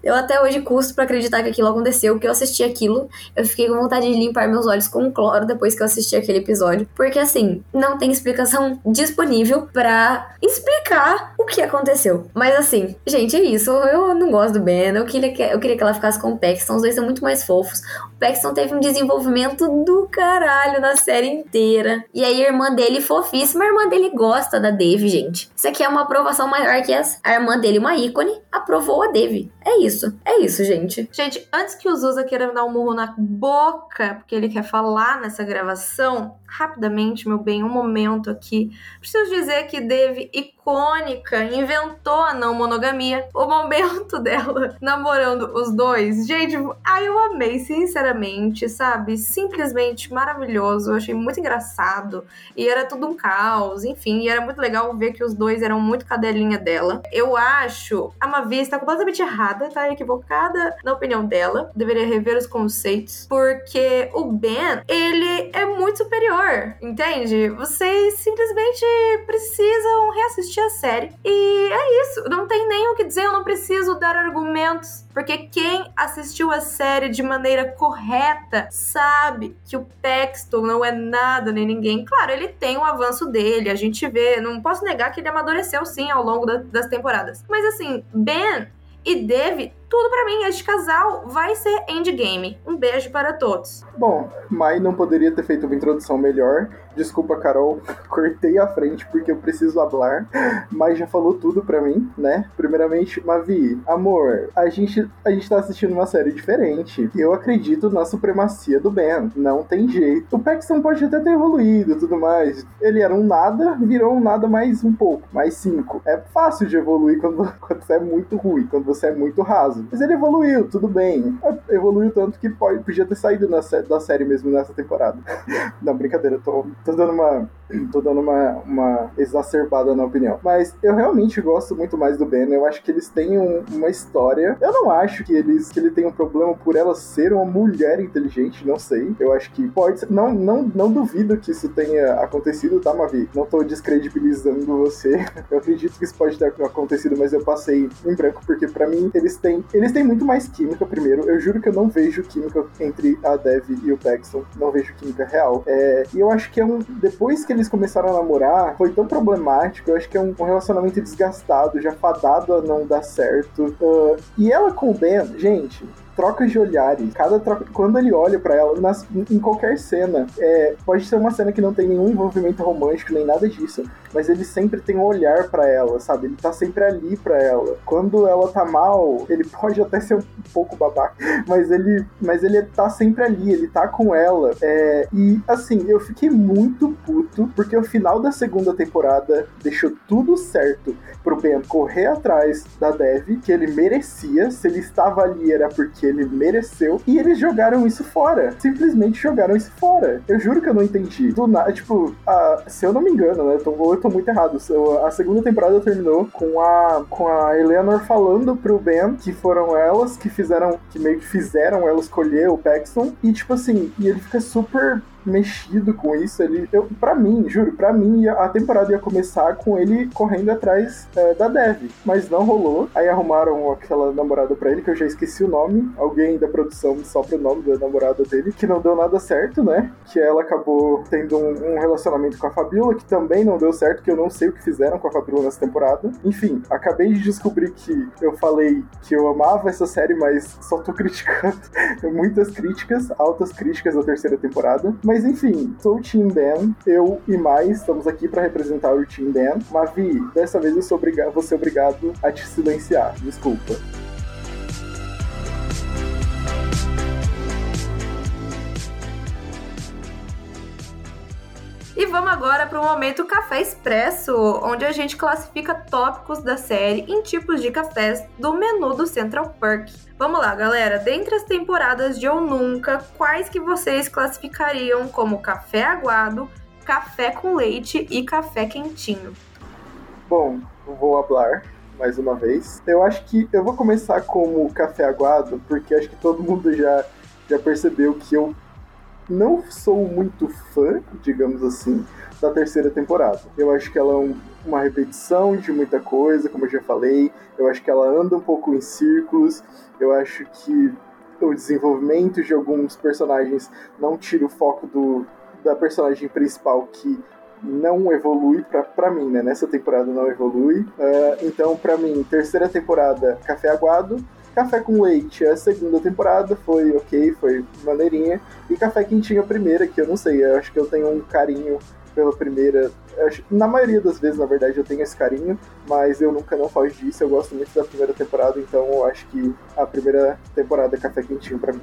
Eu até hoje custo para acreditar que aquilo aconteceu, porque eu assisti aquilo, eu fiquei com vontade de limpar meus olhos com cloro depois que eu assisti aquele episódio, porque assim, não tem explicação disponível para explicar o que aconteceu. Mas assim, gente, é isso. Eu não gosto do Ben, eu queria que, eu queria que ela ficasse com o Paxton, os dois são muito mais fofos. Paxton teve um desenvolvimento do caralho na série inteira. E aí a irmã dele, fofíssima, a irmã dele gosta da Dave, gente. Isso aqui é uma aprovação maior que essa. A irmã dele, uma ícone, aprovou a Dave. É isso. É isso, gente. Gente, antes que o Zusa queira dar um murro na boca, porque ele quer falar nessa gravação, rapidamente, meu bem, um momento aqui. Preciso dizer que Dave icônica, inventou a não monogamia. O momento dela namorando os dois. Gente, ai, eu amei, sinceramente, sabe? Simplesmente maravilhoso. Eu achei muito engraçado. E era tudo um caos, enfim. E era muito legal ver que os dois eram muito cadelinha dela. Eu acho a Mavi está completamente errada, tá equivocada na opinião dela. Deveria rever os conceitos. Porque o Ben, ele é muito superior, entende? Vocês simplesmente precisam reassistir a série. E é isso. Não tem nem o que dizer, eu não preciso dar argumentos. Porque quem assistiu a série de maneira correta sabe que o Paxton não é nada nem ninguém. Claro, ele tem o avanço dele, a gente vê. Não posso negar que ele amadureceu sim ao longo da, das temporadas. Mas assim, Ben e Dev tudo para mim. Este casal vai ser endgame. Um beijo para todos. Bom, Mai não poderia ter feito uma introdução melhor. Desculpa, Carol, cortei a frente porque eu preciso hablar. Mas já falou tudo para mim, né? Primeiramente, Mavi, amor, a gente, a gente tá assistindo uma série diferente. Eu acredito na supremacia do Ben. Não tem jeito. O Paxton pode até ter evoluído e tudo mais. Ele era um nada, virou um nada mais um pouco, mais cinco. É fácil de evoluir quando, quando você é muito ruim, quando você é muito raso. Mas ele evoluiu, tudo bem. Evoluiu tanto que pode, podia ter saído na, da série mesmo nessa temporada. Não, brincadeira, tô, tô dando uma. tô dando uma, uma exacerbada na opinião. Mas eu realmente gosto muito mais do Ben. Eu acho que eles têm um, uma história. Eu não acho que eles que ele tem um problema por ela ser uma mulher inteligente, não sei. Eu acho que pode ser. Não, não, não duvido que isso tenha acontecido, tá, Mavi? Não tô descredibilizando você. Eu acredito que isso pode ter acontecido, mas eu passei em branco, porque para mim eles têm eles têm muito mais química, primeiro. Eu juro que eu não vejo química entre a Dev e o Paxton. Não vejo química real. É, e eu acho que é um. Depois que eles começaram a namorar, foi tão problemático. Eu acho que é um, um relacionamento desgastado, já fadado a não dar certo. Uh, e ela com o Ben, gente, trocas de olhares. Cada troca, quando ele olha para ela, nas, em qualquer cena, é, pode ser uma cena que não tem nenhum envolvimento romântico nem nada disso, mas ele sempre tem um olhar para ela, sabe? Ele tá sempre ali para ela. Quando ela tá mal, ele pode até ser um pouco babaca, mas ele, mas ele tá sempre ali, ele tá com ela. É, e assim, eu fiquei muito puto porque o final da segunda temporada deixou tudo certo pro Ben correr atrás da Dev, que ele merecia. Se ele estava ali era porque ele mereceu. E eles jogaram isso fora. Simplesmente jogaram isso fora. Eu juro que eu não entendi. Do nada, tipo, a, se eu não me engano, né? Eu tô, eu tô muito errado. A segunda temporada terminou com a, com a Eleanor falando pro Ben que foram elas que fizeram, que meio que fizeram ela escolher o Paxton. E tipo assim, e ele fica super mexido com isso. Ele, eu, pra mim, juro, pra mim a temporada ia começar com ele correndo atrás é, da Dev, mas não rolou. Aí arrumaram aquela namorada pra ele, que eu já esqueci o nome. Alguém da produção só pro nome da namorada dele, que não deu nada certo, né? Que ela acabou tendo um, um relacionamento com a Fabiola, que também não deu certo, que eu não sei o que fizeram com a Fabiola nessa temporada. Enfim, acabei de descobrir que eu falei que eu amava essa série, mas só tô criticando. Muitas críticas, altas críticas da terceira temporada. Mas mas enfim, sou o Team Ben, eu e mais estamos aqui para representar o Team Ben. Mavi, dessa vez eu sou obrigado, vou ser obrigado a te silenciar, desculpa. E vamos agora para o momento Café Expresso, onde a gente classifica tópicos da série em tipos de cafés do menu do Central Perk. Vamos lá, galera. Dentre as temporadas de Ou Nunca, quais que vocês classificariam como café aguado, café com leite e café quentinho? Bom, vou falar mais uma vez. Eu acho que eu vou começar como café aguado, porque acho que todo mundo já, já percebeu que eu não sou muito fã, digamos assim, da terceira temporada. Eu acho que ela é um, uma repetição de muita coisa, como eu já falei. Eu acho que ela anda um pouco em círculos. Eu acho que o desenvolvimento de alguns personagens não tira o foco do, da personagem principal que não evolui para mim, né? Nessa temporada não evolui. Uh, então, para mim, terceira temporada, Café Aguado. Café com Leite, a segunda temporada foi ok, foi maneirinha. E Café Quentinho, a primeira, que eu não sei, eu acho que eu tenho um carinho pela primeira. Acho, na maioria das vezes, na verdade, eu tenho esse carinho, mas eu nunca não falo disso. Eu gosto muito da primeira temporada, então eu acho que a primeira temporada é Café Quentinho para mim.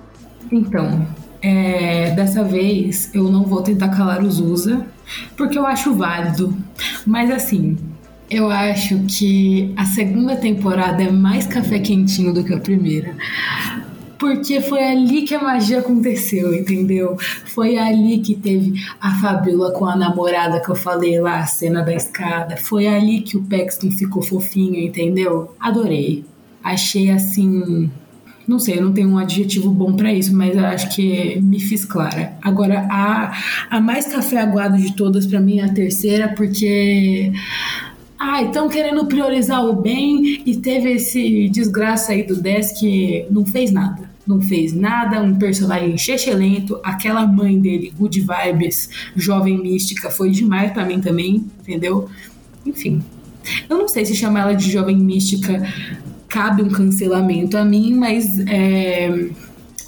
Então, é, dessa vez eu não vou tentar calar os usa, porque eu acho válido. Mas assim, eu acho que a segunda temporada é mais café quentinho do que a primeira. Porque foi ali que a magia aconteceu, entendeu? Foi ali que teve a Fabiola com a namorada que eu falei lá, a cena da escada. Foi ali que o Paxton ficou fofinho, entendeu? Adorei. Achei assim não sei, eu não tenho um adjetivo bom para isso, mas eu acho que me fiz clara. Agora, a, a mais café aguado de todas para mim é a terceira, porque ah, estão querendo priorizar o bem e teve esse desgraça aí do 10 que não fez nada. Não fez nada, um personagem lento, aquela mãe dele, good vibes, jovem mística, foi demais para mim também, entendeu? Enfim, eu não sei se chamar ela de jovem mística cabe um cancelamento a mim, mas é,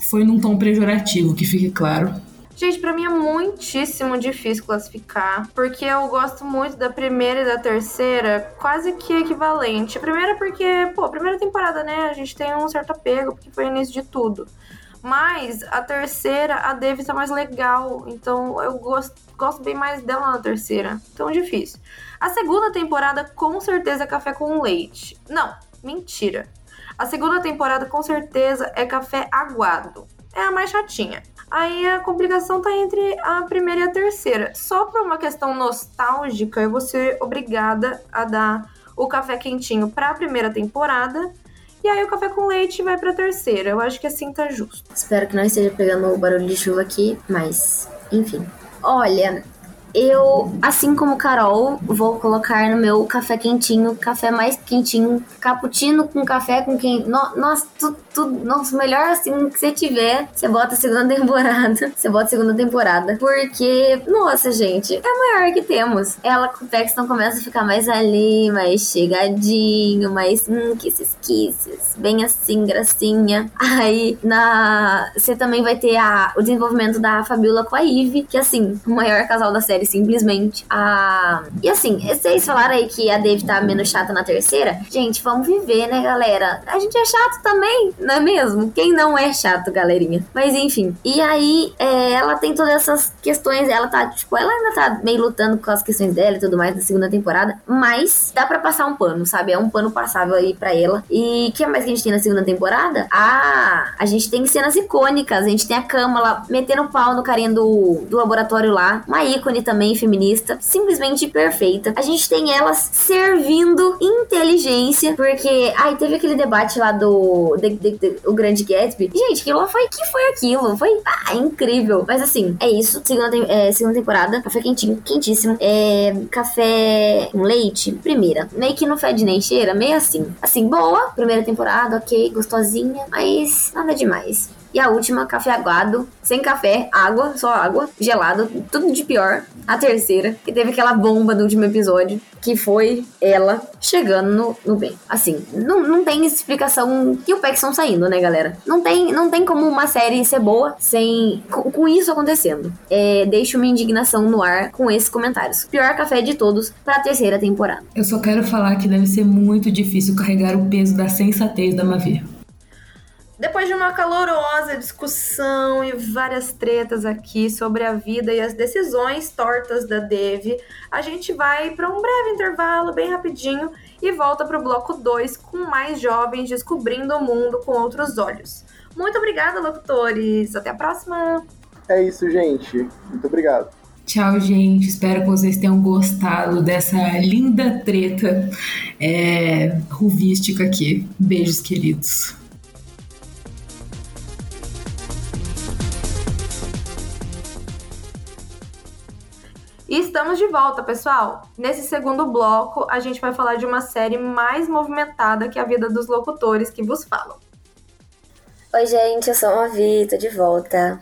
foi num tom pejorativo, que fique claro. Gente, para mim é muitíssimo difícil classificar, porque eu gosto muito da primeira e da terceira, quase que equivalente. A primeira porque, pô, primeira temporada, né, a gente tem um certo apego, porque foi o início de tudo. Mas a terceira, a Davis é mais legal, então eu gosto, gosto bem mais dela na terceira. Então difícil. A segunda temporada, com certeza, é café com leite. Não, mentira. A segunda temporada, com certeza, é café aguado. É a mais chatinha. Aí a complicação tá entre a primeira e a terceira. Só por uma questão nostálgica, eu vou ser obrigada a dar o café quentinho para a primeira temporada. E aí o café com leite vai pra terceira. Eu acho que assim tá justo. Espero que não esteja pegando o barulho de chuva aqui, mas enfim. Olha, Eu, assim como Carol, vou colocar no meu café quentinho, café mais quentinho, cappuccino com café com quem. No, nossa, tudo, tudo, nossa, melhor assim que você tiver, você bota a segunda temporada. Você bota a segunda temporada. Porque, nossa, gente, é a maior que temos. Ela com o Paxton começa a ficar mais ali, mais chegadinho, mais hum, kisses, kisses. Bem assim, gracinha. Aí, na. Você também vai ter a, o desenvolvimento da Fabiola com a Eve, que assim, o maior casal da série, simplesmente. A... E assim, vocês falaram aí que a Dave tá menos chata na terceira. Gente, vamos viver, né, galera? A gente é chato também, não é mesmo? Quem não é chato, galerinha? Mas enfim. E aí, é, ela tem todas essas questões. Ela tá, tipo, ela ainda tá meio lutando com as questões dela e tudo mais na segunda temporada. Mas dá para passar um pano, sabe? É um pano passável aí para ela. E o que mais que a gente tem na segunda temporada? Ah, a gente tem cenas icônicas. A gente tem a Câmara metendo pau no carinha do, do laboratório lá. Uma ícone também feminista. Simplesmente perfeita. A gente tem elas servindo inteligência. Porque, ai, teve aquele debate lá do de, de, de, o Grande Gatsby. Gente, aquilo lá foi que foi aquilo? Foi ah, incrível. Mas assim, é isso. Segunda, é, segunda temporada. Café quentinho, quentíssimo. É, café com leite, primeira. Meio que não fede nem cheira, meio assim. Assim, boa. Primeira temporada, ok, gostosinha. Mas nada demais. E a última, café aguado, sem café, água, só água, gelado, tudo de pior. A terceira, que teve aquela bomba do último episódio, que foi ela chegando no, no bem. Assim, não, não tem explicação que o Paxton saindo, né, galera? Não tem, não tem como uma série ser boa sem com, com isso acontecendo. É, deixo minha indignação no ar com esses comentários. Pior café de todos para a terceira temporada. Eu só quero falar que deve ser muito difícil carregar o peso da sensatez da Mavi. Depois de uma calorosa discussão e várias tretas aqui sobre a vida e as decisões tortas da Dev, a gente vai para um breve intervalo, bem rapidinho, e volta para o bloco 2 com mais jovens descobrindo o mundo com outros olhos. Muito obrigada, locutores! Até a próxima! É isso, gente. Muito obrigado. Tchau, gente. Espero que vocês tenham gostado dessa linda treta é, ruvística aqui. Beijos, queridos. E estamos de volta, pessoal! Nesse segundo bloco, a gente vai falar de uma série mais movimentada que a vida dos locutores que vos falam. Oi, gente, eu sou a Mavi, tô de volta.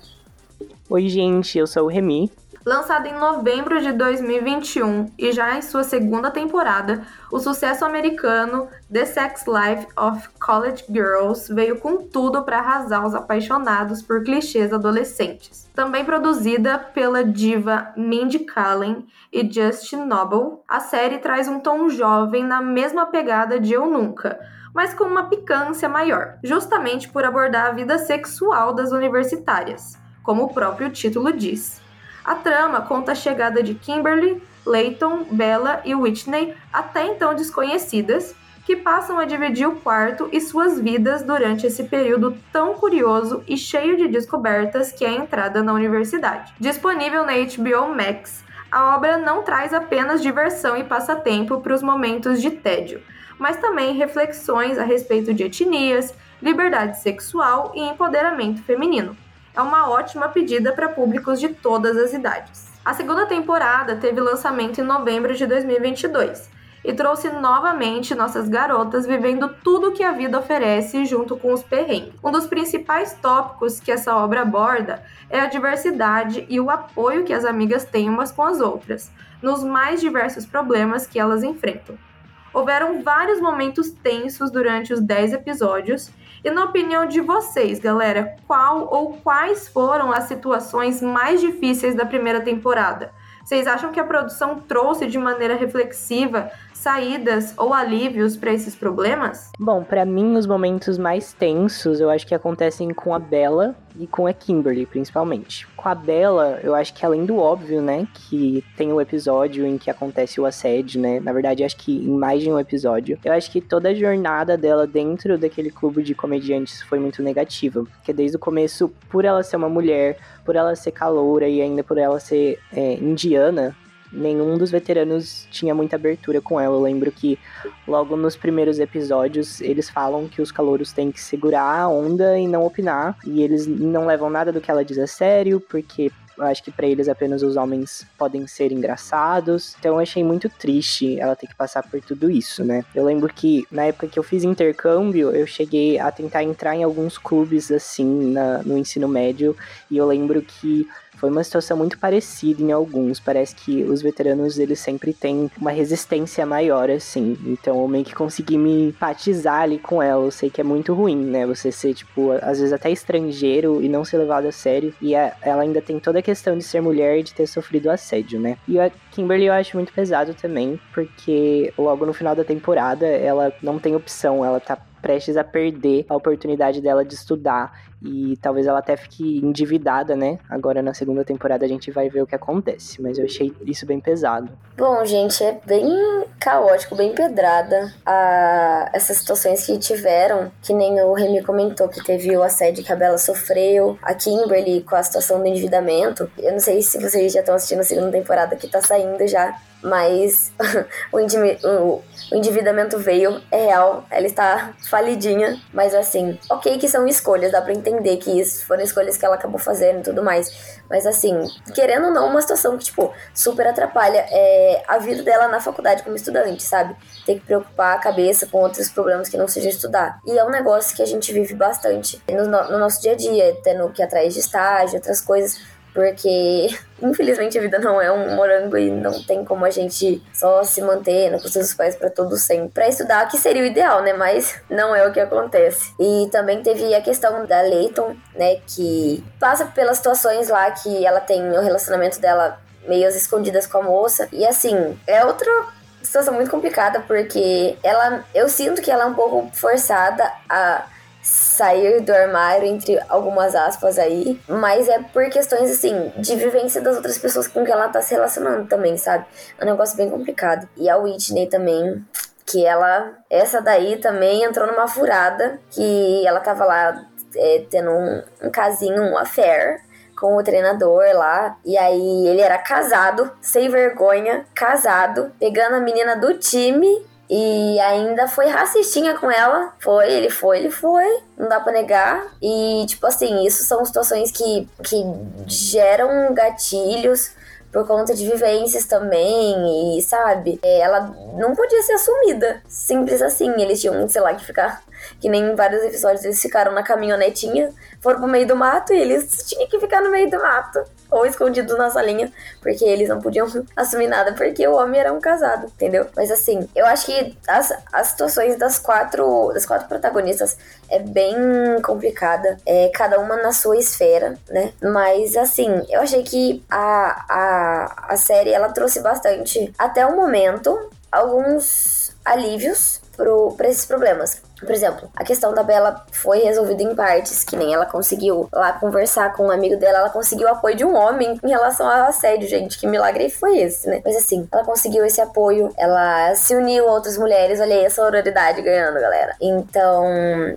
Oi, gente, eu sou o Remy. Lançado em novembro de 2021 e já em sua segunda temporada, o sucesso americano The Sex Life of College Girls veio com tudo para arrasar os apaixonados por clichês adolescentes. Também produzida pela diva Mindy Kaling e Justin Noble, a série traz um tom jovem na mesma pegada de Eu Nunca, mas com uma picância maior, justamente por abordar a vida sexual das universitárias, como o próprio título diz. A trama conta a chegada de Kimberly, Layton, Bella e Whitney, até então desconhecidas, que passam a dividir o quarto e suas vidas durante esse período tão curioso e cheio de descobertas que é a entrada na universidade. Disponível na HBO Max, a obra não traz apenas diversão e passatempo para os momentos de tédio, mas também reflexões a respeito de etnias, liberdade sexual e empoderamento feminino é uma ótima pedida para públicos de todas as idades. A segunda temporada teve lançamento em novembro de 2022 e trouxe novamente nossas garotas vivendo tudo que a vida oferece junto com os perrengues. Um dos principais tópicos que essa obra aborda é a diversidade e o apoio que as amigas têm umas com as outras, nos mais diversos problemas que elas enfrentam. Houveram vários momentos tensos durante os 10 episódios e na opinião de vocês, galera, qual ou quais foram as situações mais difíceis da primeira temporada? Vocês acham que a produção trouxe de maneira reflexiva saídas ou alívios para esses problemas? Bom, para mim os momentos mais tensos eu acho que acontecem com a Bella e com a Kimberly, principalmente. Com a Bella, eu acho que além do óbvio, né, que tem o episódio em que acontece o assédio, né? Na verdade, acho que em mais de um episódio. Eu acho que toda a jornada dela dentro daquele clube de comediantes foi muito negativa, porque desde o começo, por ela ser uma mulher, por ela ser caloura e ainda por ela ser é, indiana, nenhum dos veteranos tinha muita abertura com ela. Eu lembro que logo nos primeiros episódios eles falam que os calouros têm que segurar a onda e não opinar, e eles não levam nada do que ela diz a sério, porque Eu acho que para eles apenas os homens podem ser engraçados. Então eu achei muito triste ela ter que passar por tudo isso, né? Eu lembro que na época que eu fiz intercâmbio, eu cheguei a tentar entrar em alguns clubes assim na, no ensino médio e eu lembro que foi uma situação muito parecida em alguns. Parece que os veteranos, eles sempre têm uma resistência maior, assim. Então eu meio que consegui me empatizar ali com ela. Eu sei que é muito ruim, né? Você ser, tipo, às vezes até estrangeiro e não ser levado a sério. E ela ainda tem toda a questão de ser mulher e de ter sofrido assédio, né? E a Kimberly eu acho muito pesado também, porque logo no final da temporada ela não tem opção, ela tá prestes a perder a oportunidade dela de estudar e talvez ela até fique endividada, né? Agora na segunda temporada a gente vai ver o que acontece, mas eu achei isso bem pesado. Bom, gente, é bem caótico, bem pedrada a... essas situações que tiveram, que nem o Remy comentou que teve o assédio que a Bella sofreu, a Kimberly com a situação do endividamento. Eu não sei se vocês já estão assistindo a segunda temporada que tá saindo já, mas o, o, endividamento veio, é real, ela está falidinha, mas assim, ok que são escolhas, dá pra entender que isso foram escolhas que ela acabou fazendo e tudo mais, mas assim, querendo ou não, uma situação que, tipo, super atrapalha é, a vida dela na faculdade como estudante, sabe? Ter que preocupar a cabeça com outros problemas que não seja estudar. E é um negócio que a gente vive bastante no, no nosso dia a dia, tendo que ir atrás de estágio, outras coisas, porque infelizmente a vida não é um morango e não tem como a gente só se manter na custa dos pais para todo sempre. Para estudar, que seria o ideal, né? Mas não é o que acontece. E também teve a questão da Leighton, né? Que passa pelas situações lá que ela tem o relacionamento dela meio escondidas com a moça. E assim, é outra situação muito complicada porque ela, eu sinto que ela é um pouco forçada a sair do armário, entre algumas aspas aí, mas é por questões assim de vivência das outras pessoas com quem ela tá se relacionando também, sabe? É um negócio bem complicado. E a Whitney também, que ela, essa daí também entrou numa furada, que ela tava lá é, tendo um, um casinho, um affair com o treinador lá. E aí ele era casado, sem vergonha, casado, pegando a menina do time e ainda foi racistinha com ela. Foi, ele foi, ele foi. Não dá pra negar. E, tipo assim, isso são situações que, que geram gatilhos por conta de vivências também, e sabe? É, ela não podia ser assumida. Simples assim. Eles tinham, sei lá, que ficar. Que nem em vários episódios eles ficaram na caminhonetinha, foram pro meio do mato e eles tinham que ficar no meio do mato ou escondidos na salinha, porque eles não podiam assumir nada, porque o homem era um casado, entendeu? Mas assim, eu acho que as, as situações das quatro, das quatro protagonistas é bem complicada, é cada uma na sua esfera, né? Mas assim, eu achei que a, a, a série ela trouxe bastante, até o momento, alguns alívios para esses problemas. Por exemplo, a questão da Bela foi resolvida em partes, que nem ela conseguiu lá conversar com um amigo dela, ela conseguiu o apoio de um homem em relação ao assédio, gente. Que milagre foi esse, né? Mas assim, ela conseguiu esse apoio, ela se uniu a outras mulheres, olha aí a sororidade ganhando, galera. Então,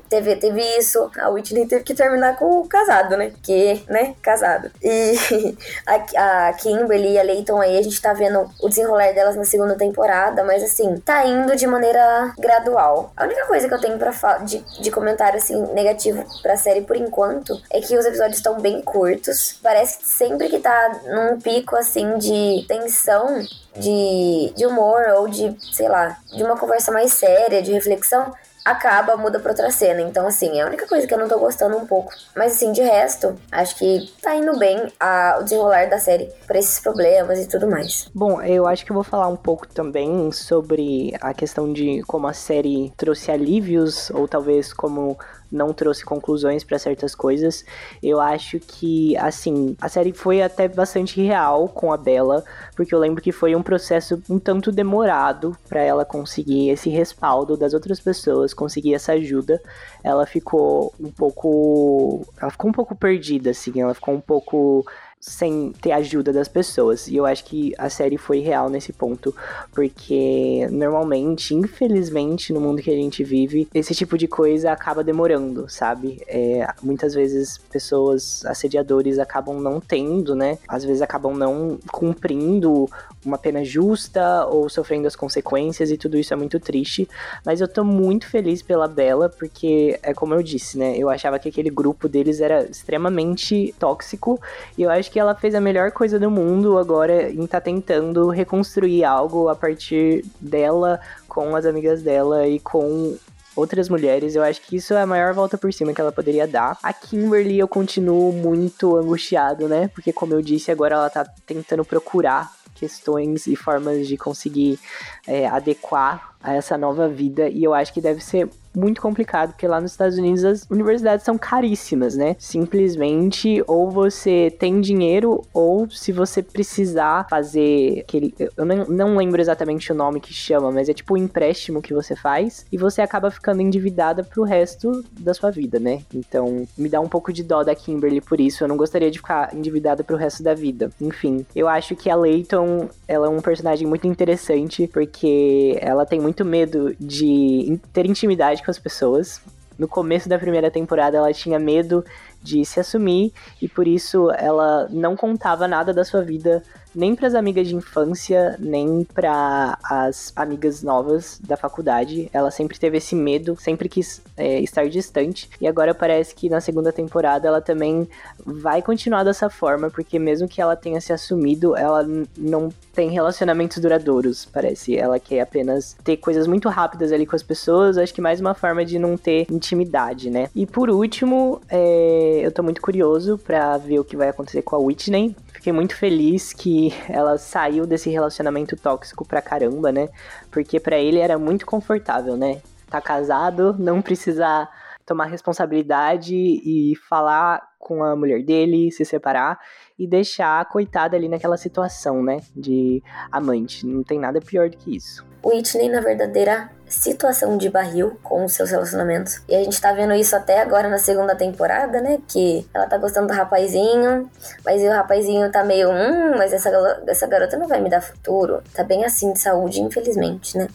teve, teve isso. A Whitney teve que terminar com o casado, né? Que, né? Casado. E a, a Kimberly e a Leighton aí, a gente tá vendo o desenrolar delas na segunda temporada, mas assim, tá indo de maneira gradual. A única coisa que eu tenho para de, de comentário assim negativo pra série por enquanto é que os episódios estão bem curtos. Parece que sempre que tá num pico assim de tensão, de, de humor ou de, sei lá, de uma conversa mais séria, de reflexão, acaba, muda pra outra cena. Então, assim, é a única coisa que eu não tô gostando um pouco. Mas, assim, de resto, acho que tá indo bem a, o desenrolar da série pra esses problemas e tudo mais. Bom, eu acho que eu vou falar um pouco também sobre a questão de como a série trouxe alívios, ou talvez como não trouxe conclusões para certas coisas. Eu acho que, assim, a série foi até bastante real com a Bella, porque eu lembro que foi um processo um tanto demorado para ela conseguir esse respaldo das outras pessoas, conseguir essa ajuda. Ela ficou um pouco. Ela ficou um pouco perdida, assim, ela ficou um pouco sem ter ajuda das pessoas. E eu acho que a série foi real nesse ponto, porque normalmente, infelizmente, no mundo que a gente vive, esse tipo de coisa acaba demorando, sabe? É, muitas vezes pessoas, assediadores, acabam não tendo, né? Às vezes acabam não cumprindo uma pena justa ou sofrendo as consequências, e tudo isso é muito triste. Mas eu tô muito feliz pela Bela, porque é como eu disse, né? Eu achava que aquele grupo deles era extremamente tóxico, e eu acho que ela fez a melhor coisa do mundo agora em tá tentando reconstruir algo a partir dela, com as amigas dela e com outras mulheres. Eu acho que isso é a maior volta por cima que ela poderia dar. A Kimberly eu continuo muito angustiado, né? Porque como eu disse, agora ela tá tentando procurar questões e formas de conseguir é, adequar a essa nova vida. E eu acho que deve ser muito complicado, porque lá nos Estados Unidos as universidades são caríssimas, né? Simplesmente, ou você tem dinheiro, ou se você precisar fazer aquele. Eu não, não lembro exatamente o nome que chama, mas é tipo um empréstimo que você faz e você acaba ficando endividada pro resto da sua vida, né? Então, me dá um pouco de dó da Kimberly por isso. Eu não gostaria de ficar endividada pro resto da vida. Enfim, eu acho que a Layton, ela é um personagem muito interessante, porque ela tem muito medo de ter intimidade com as pessoas. No começo da primeira temporada, ela tinha medo de se assumir e por isso ela não contava nada da sua vida nem para as amigas de infância, nem para as amigas novas da faculdade. Ela sempre teve esse medo, sempre quis é, estar distante. E agora parece que na segunda temporada ela também vai continuar dessa forma, porque mesmo que ela tenha se assumido, ela não tem relacionamentos duradouros, parece. Ela quer apenas ter coisas muito rápidas ali com as pessoas. Acho que mais uma forma de não ter intimidade, né? E por último, é, eu tô muito curioso para ver o que vai acontecer com a Whitney. Fiquei muito feliz que ela saiu desse relacionamento tóxico pra caramba, né? Porque para ele era muito confortável, né? Tá casado, não precisar tomar responsabilidade e falar com a mulher dele, se separar e deixar a coitada ali naquela situação, né? De amante. Não tem nada pior do que isso. Whitney, na verdadeira situação de barril com os seus relacionamentos. E a gente tá vendo isso até agora na segunda temporada, né? Que ela tá gostando do rapazinho, mas o rapazinho tá meio, hum, mas essa, essa garota não vai me dar futuro. Tá bem assim de saúde, infelizmente, né?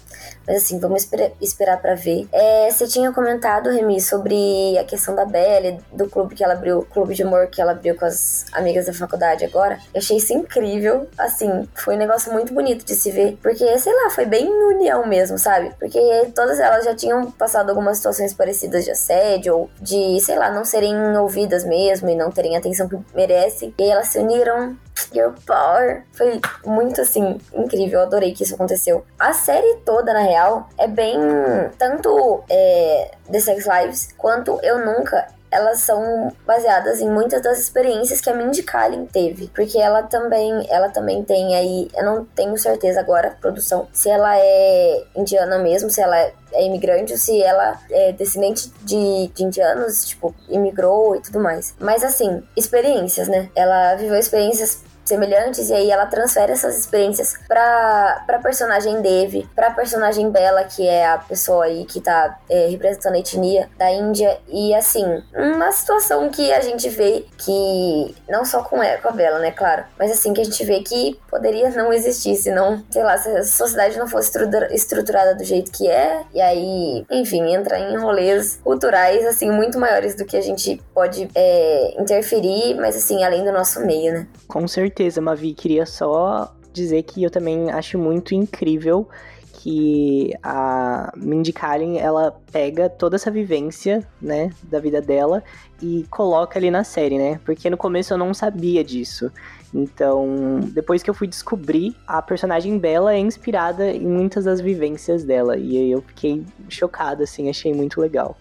Mas assim, vamos esper esperar para ver. É, você tinha comentado, Remy, sobre a questão da Belle, do clube que ela abriu, clube de humor que ela abriu com as amigas da faculdade agora. Eu achei isso incrível. Assim, foi um negócio muito bonito de se ver. Porque, sei lá, foi bem união mesmo, sabe? Porque todas elas já tinham passado algumas situações parecidas de assédio ou de, sei lá, não serem ouvidas mesmo e não terem a atenção que merecem. E elas se uniram. Girl Power. Foi muito assim, incrível. Eu adorei que isso aconteceu. A série toda, na real, é bem. Tanto é, The Sex Lives quanto Eu Nunca elas são baseadas em muitas das experiências que a Mindy Kaling teve, porque ela também, ela também tem aí, eu não tenho certeza agora, produção, se ela é indiana mesmo, se ela é imigrante ou se ela é descendente de, de indianos, tipo, imigrou e tudo mais. Mas assim, experiências, né? Ela viveu experiências semelhantes e aí ela transfere essas experiências pra, pra personagem Dev, pra personagem Bella, que é a pessoa aí que tá é, representando a etnia da Índia e assim, uma situação que a gente vê que não só com, ela, com a Bella, né, claro, mas assim que a gente vê que poderia não existir se não, sei lá, se a sociedade não fosse estruturada do jeito que é e aí, enfim, entra em rolês culturais assim muito maiores do que a gente pode é, interferir, mas assim, além do nosso meio, né? Com certeza certeza, Mavi. Queria só dizer que eu também acho muito incrível que a Mindy Kaling, ela pega toda essa vivência, né, da vida dela e coloca ali na série, né? Porque no começo eu não sabia disso. Então, depois que eu fui descobrir, a personagem Bella é inspirada em muitas das vivências dela. E eu fiquei chocada, assim, achei muito legal.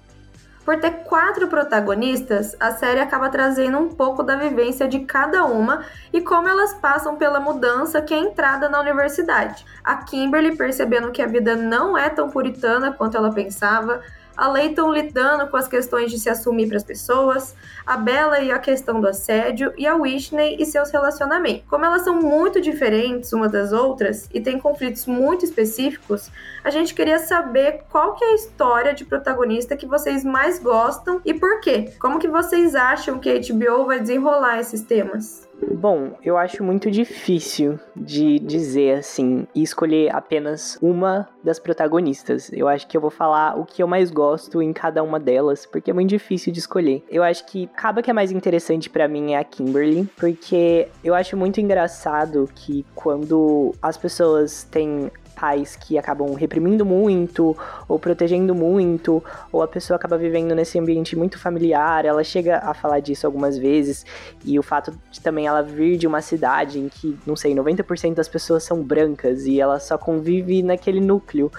Por ter quatro protagonistas, a série acaba trazendo um pouco da vivência de cada uma e como elas passam pela mudança que é a entrada na universidade. A Kimberly percebendo que a vida não é tão puritana quanto ela pensava, a Leighton lidando com as questões de se assumir para as pessoas, a Bella e a questão do assédio, e a Whitney e seus relacionamentos. Como elas são muito diferentes uma das outras e têm conflitos muito específicos, a gente queria saber qual que é a história de protagonista que vocês mais gostam e por quê. Como que vocês acham que a HBO vai desenrolar esses temas? Bom, eu acho muito difícil de dizer assim e escolher apenas uma das protagonistas. Eu acho que eu vou falar o que eu mais gosto em cada uma delas, porque é muito difícil de escolher. Eu acho que acaba que é mais interessante para mim é a Kimberly, porque eu acho muito engraçado que quando as pessoas têm pais que acabam reprimindo muito, ou protegendo muito, ou a pessoa acaba vivendo nesse ambiente muito familiar. Ela chega a falar disso algumas vezes, e o fato de também ela vir de uma cidade em que, não sei, 90% das pessoas são brancas e ela só convive naquele núcleo,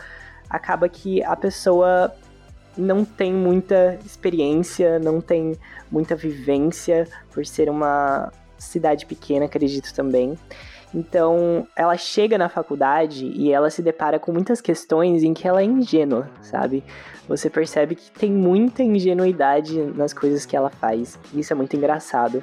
acaba que a pessoa não tem muita experiência, não tem muita vivência por ser uma cidade pequena, acredito também. Então, ela chega na faculdade e ela se depara com muitas questões em que ela é ingênua, sabe? Você percebe que tem muita ingenuidade nas coisas que ela faz. Isso é muito engraçado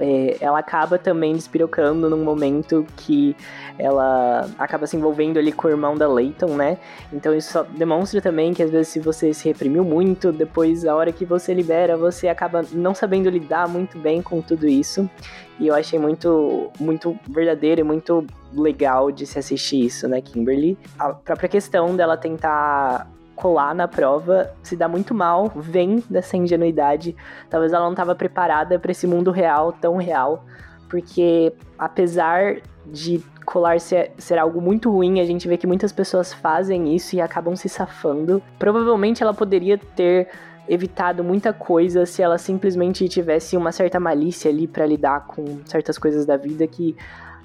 é, ela acaba também despirocando num momento que ela acaba se envolvendo ali com o irmão da Leighton, né? Então isso só demonstra também que às vezes se você se reprimiu muito, depois a hora que você libera, você acaba não sabendo lidar muito bem com tudo isso. E eu achei muito, muito verdadeiro e muito legal de se assistir isso, né, Kimberly? A própria questão dela tentar colar na prova se dá muito mal, vem dessa ingenuidade. Talvez ela não estava preparada para esse mundo real, tão real, porque apesar de colar ser, ser algo muito ruim, a gente vê que muitas pessoas fazem isso e acabam se safando. Provavelmente ela poderia ter evitado muita coisa se ela simplesmente tivesse uma certa malícia ali para lidar com certas coisas da vida que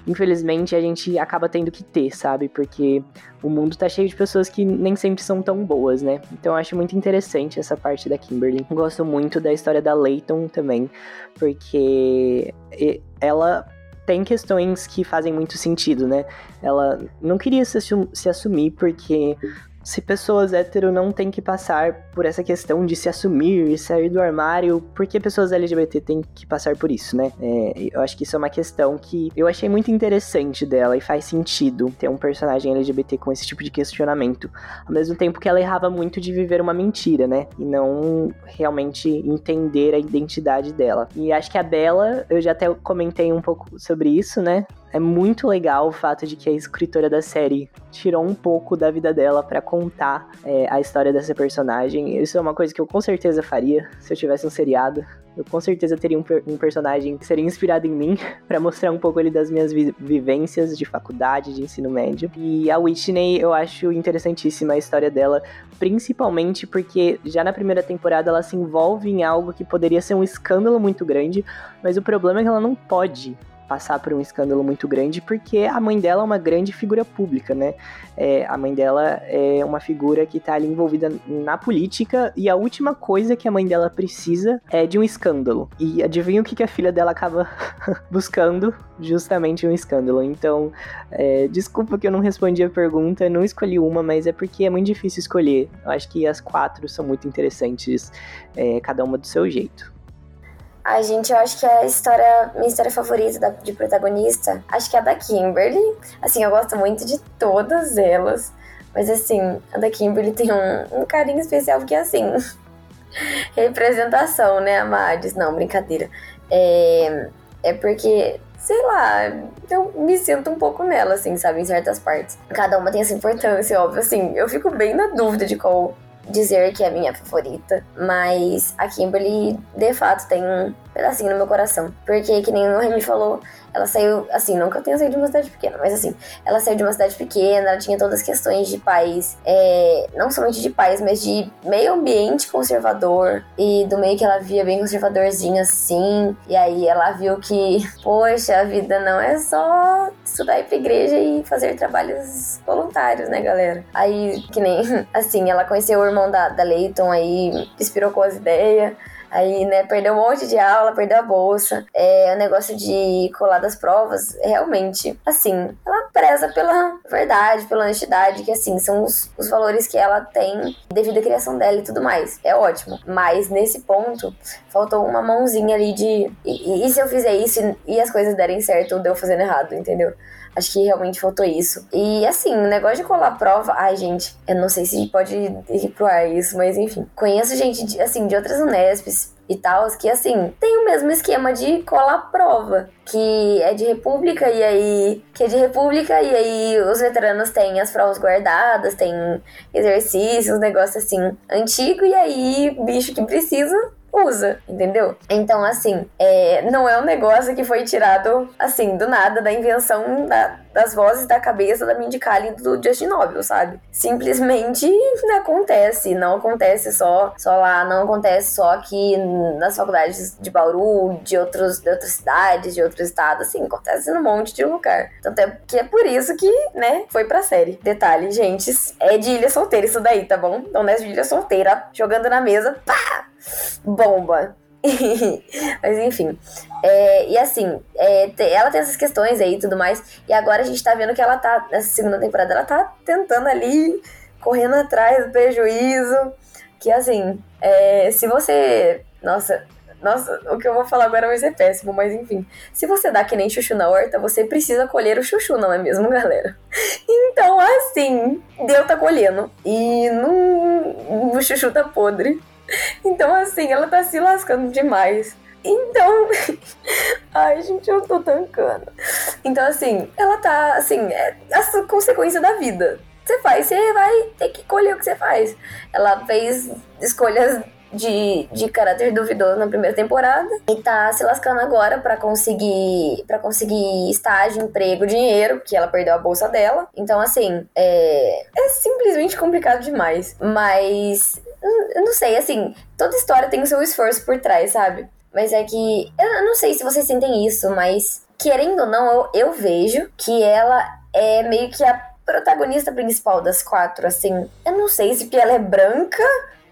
infelizmente, a gente acaba tendo que ter, sabe? Porque o mundo tá cheio de pessoas que nem sempre são tão boas, né? Então eu acho muito interessante essa parte da Kimberly. Gosto muito da história da Layton também, porque ela tem questões que fazem muito sentido, né? Ela não queria se assumir porque se pessoas hétero não têm que passar por essa questão de se assumir e sair do armário, por que pessoas LGBT têm que passar por isso, né? É, eu acho que isso é uma questão que eu achei muito interessante dela e faz sentido ter um personagem LGBT com esse tipo de questionamento. Ao mesmo tempo que ela errava muito de viver uma mentira, né? E não realmente entender a identidade dela. E acho que a Bela, eu já até comentei um pouco sobre isso, né? É muito legal o fato de que a escritora da série tirou um pouco da vida dela para contar é, a história dessa personagem. Isso é uma coisa que eu com certeza faria se eu tivesse um seriado. Eu com certeza teria um, um personagem que seria inspirado em mim para mostrar um pouco ali das minhas vi vivências de faculdade, de ensino médio. E a Whitney, eu acho interessantíssima a história dela, principalmente porque já na primeira temporada ela se envolve em algo que poderia ser um escândalo muito grande, mas o problema é que ela não pode passar por um escândalo muito grande, porque a mãe dela é uma grande figura pública, né? É, a mãe dela é uma figura que tá ali envolvida na política, e a última coisa que a mãe dela precisa é de um escândalo. E adivinha o que, que a filha dela acaba buscando? Justamente um escândalo. Então, é, desculpa que eu não respondi a pergunta, não escolhi uma, mas é porque é muito difícil escolher. Eu acho que as quatro são muito interessantes, é, cada uma do seu jeito. Ai, gente, eu acho que é a história, minha história favorita da, de protagonista, acho que é a da Kimberly. Assim, eu gosto muito de todas elas. Mas assim, a da Kimberly tem um, um carinho especial, porque assim. representação, né, Amades? Não, brincadeira. É, é porque, sei lá, eu me sinto um pouco nela, assim, sabe, em certas partes. Cada uma tem essa importância, óbvio. Assim, eu fico bem na dúvida de qual dizer que é a minha favorita, mas a Kimberly de fato tem um pedacinho no meu coração. Porque, que nem o Remy falou, ela saiu, assim, que eu tenha saído de uma cidade pequena, mas assim, ela saiu de uma cidade pequena, ela tinha todas as questões de pais, é, não somente de pais, mas de meio ambiente conservador, e do meio que ela via bem conservadorzinho assim, e aí ela viu que, poxa, a vida não é só estudar ir pra igreja e fazer trabalhos voluntários, né, galera? Aí, que nem, assim, ela conheceu o irmão da, da Leighton, aí inspirou com as ideias, Aí, né, perdeu um monte de aula, perdeu a bolsa. É, o negócio de colar das provas, realmente, assim, ela preza pela verdade, pela honestidade, que assim, são os, os valores que ela tem devido à criação dela e tudo mais. É ótimo. Mas nesse ponto, faltou uma mãozinha ali de. E, e se eu fizer isso e as coisas derem certo, ou deu fazendo errado, entendeu? Acho que realmente faltou isso. E assim, o negócio de colar prova. Ai, gente, eu não sei se pode ir pro ar isso, mas enfim. Conheço gente, de, assim, de outras Unesps e tal, que assim, tem o mesmo esquema de colar prova, que é de república e aí, que é de república e aí os veteranos têm as provas guardadas, tem exercícios, negócio assim, antigo e aí bicho que precisa usa, entendeu? Então, assim, é, não é um negócio que foi tirado, assim, do nada, da invenção da, das vozes da cabeça da Mindy Kaling do Justin Noble, sabe? Simplesmente não acontece, não acontece só, só lá, não acontece só aqui nas faculdades de Bauru, de, outros, de outras cidades, de outros estados, assim, acontece num monte de lugar. Tanto é que é por isso que, né, foi pra série. Detalhe, gente, é de ilha solteira isso daí, tá bom? Então, nessa de ilha solteira, jogando na mesa, pá! Bomba! Mas enfim. É, e assim, é, ela tem essas questões aí e tudo mais. E agora a gente tá vendo que ela tá, nessa segunda temporada, ela tá tentando ali, correndo atrás do prejuízo. Que assim, é, se você. Nossa, nossa, o que eu vou falar agora vai ser péssimo, mas enfim. Se você dá que nem chuchu na horta, você precisa colher o chuchu, não é mesmo, galera? Então, assim, Deus tá colhendo. E não, o chuchu tá podre. Então, assim, ela tá se lascando demais. Então. Ai, gente, eu tô tancando. Então, assim, ela tá, assim, é a consequência da vida. Você faz, você vai ter que colher o que você faz. Ela fez escolhas de, de caráter duvidoso na primeira temporada e tá se lascando agora para conseguir para conseguir estágio, emprego, dinheiro, porque ela perdeu a bolsa dela. Então, assim, é, é simplesmente complicado demais. Mas eu não sei, assim, toda história tem o seu esforço por trás, sabe? Mas é que. Eu não sei se vocês sentem isso, mas querendo ou não, eu, eu vejo que ela é meio que a protagonista principal das quatro, assim. Eu não sei se ela é branca,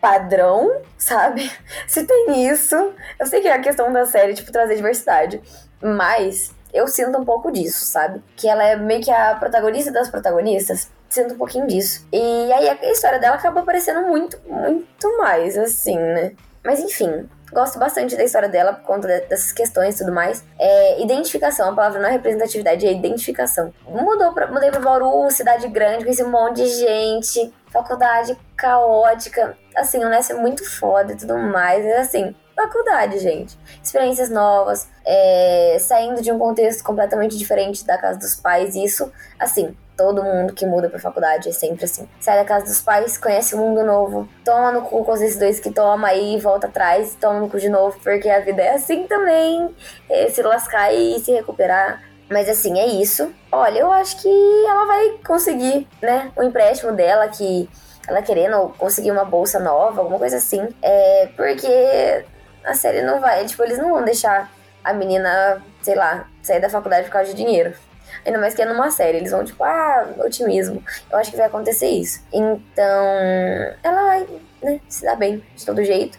padrão, sabe? Se tem isso. Eu sei que é a questão da série, tipo, trazer diversidade. Mas eu sinto um pouco disso, sabe? Que ela é meio que a protagonista das protagonistas. Sinto um pouquinho disso. E aí a história dela acaba aparecendo muito, muito mais, assim, né? Mas enfim, gosto bastante da história dela por conta dessas questões e tudo mais. É, identificação, a palavra não é representatividade, é identificação. Mudou pra, mudei pra Bauru, cidade grande, conheci um monte de gente, faculdade caótica. Assim, o Ness é muito foda e tudo mais. É assim, faculdade, gente. Experiências novas, é, saindo de um contexto completamente diferente da casa dos pais. Isso, assim, todo mundo que muda pra faculdade é sempre assim. Sai da casa dos pais, conhece um mundo novo, toma no cu com os decisões que toma aí, volta atrás, toma no cu de novo, porque a vida é assim também. É se lascar e se recuperar. Mas assim, é isso. Olha, eu acho que ela vai conseguir, né? O empréstimo dela, que ela querendo conseguir uma bolsa nova, alguma coisa assim. É porque a série não vai, tipo, eles não vão deixar a menina, sei lá, sair da faculdade por causa de dinheiro. Ainda mais que é numa série, eles vão tipo, ah, otimismo. Eu acho que vai acontecer isso. Então, ela vai, né, se dar bem de todo jeito.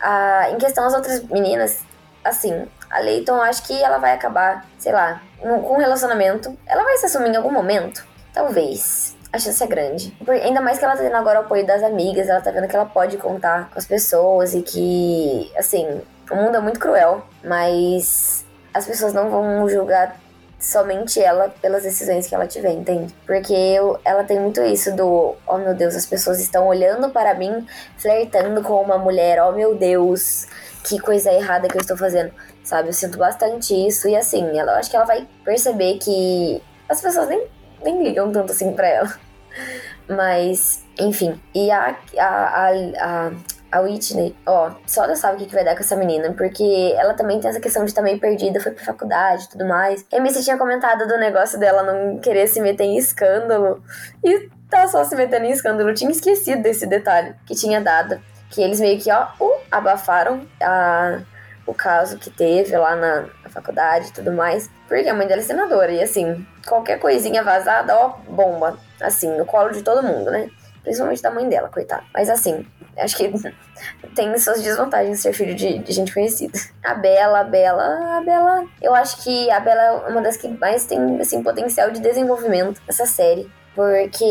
Ah, em questão às outras meninas, assim, a Leighton, acho que ela vai acabar, sei lá, com um relacionamento. Ela vai se assumir em algum momento? Talvez. A chance é grande. Ainda mais que ela tá tendo agora o apoio das amigas, ela tá vendo que ela pode contar com as pessoas e que, assim, o mundo é muito cruel, mas as pessoas não vão julgar somente ela pelas decisões que ela tiver, entende? Porque eu, ela tem muito isso do, oh meu Deus, as pessoas estão olhando para mim, flertando com uma mulher, oh meu Deus, que coisa errada que eu estou fazendo, sabe? Eu sinto bastante isso e assim, ela, eu acho que ela vai perceber que as pessoas nem, nem ligam tanto assim pra ela. Mas, enfim, e a, a, a, a a Whitney, ó, só Deus sabe o que, vai dar com essa menina, porque ela também tem essa questão de estar meio perdida, foi pra faculdade e tudo mais. A Missy tinha comentado do negócio dela não querer se meter em escândalo. E tá só se metendo em escândalo. Eu tinha esquecido desse detalhe que tinha dado. Que eles meio que, ó, uh, abafaram a, o caso que teve lá na, na faculdade e tudo mais. Porque a mãe dela é senadora. E assim, qualquer coisinha vazada, ó, bomba. Assim, no colo de todo mundo, né? Principalmente da mãe dela, coitada. Mas assim, acho que tem suas desvantagens ser filho de, de, gente conhecida. A Bela, a Bela, a Bela. Eu acho que a Bela é uma das que mais tem assim, potencial de desenvolvimento nessa série. Porque,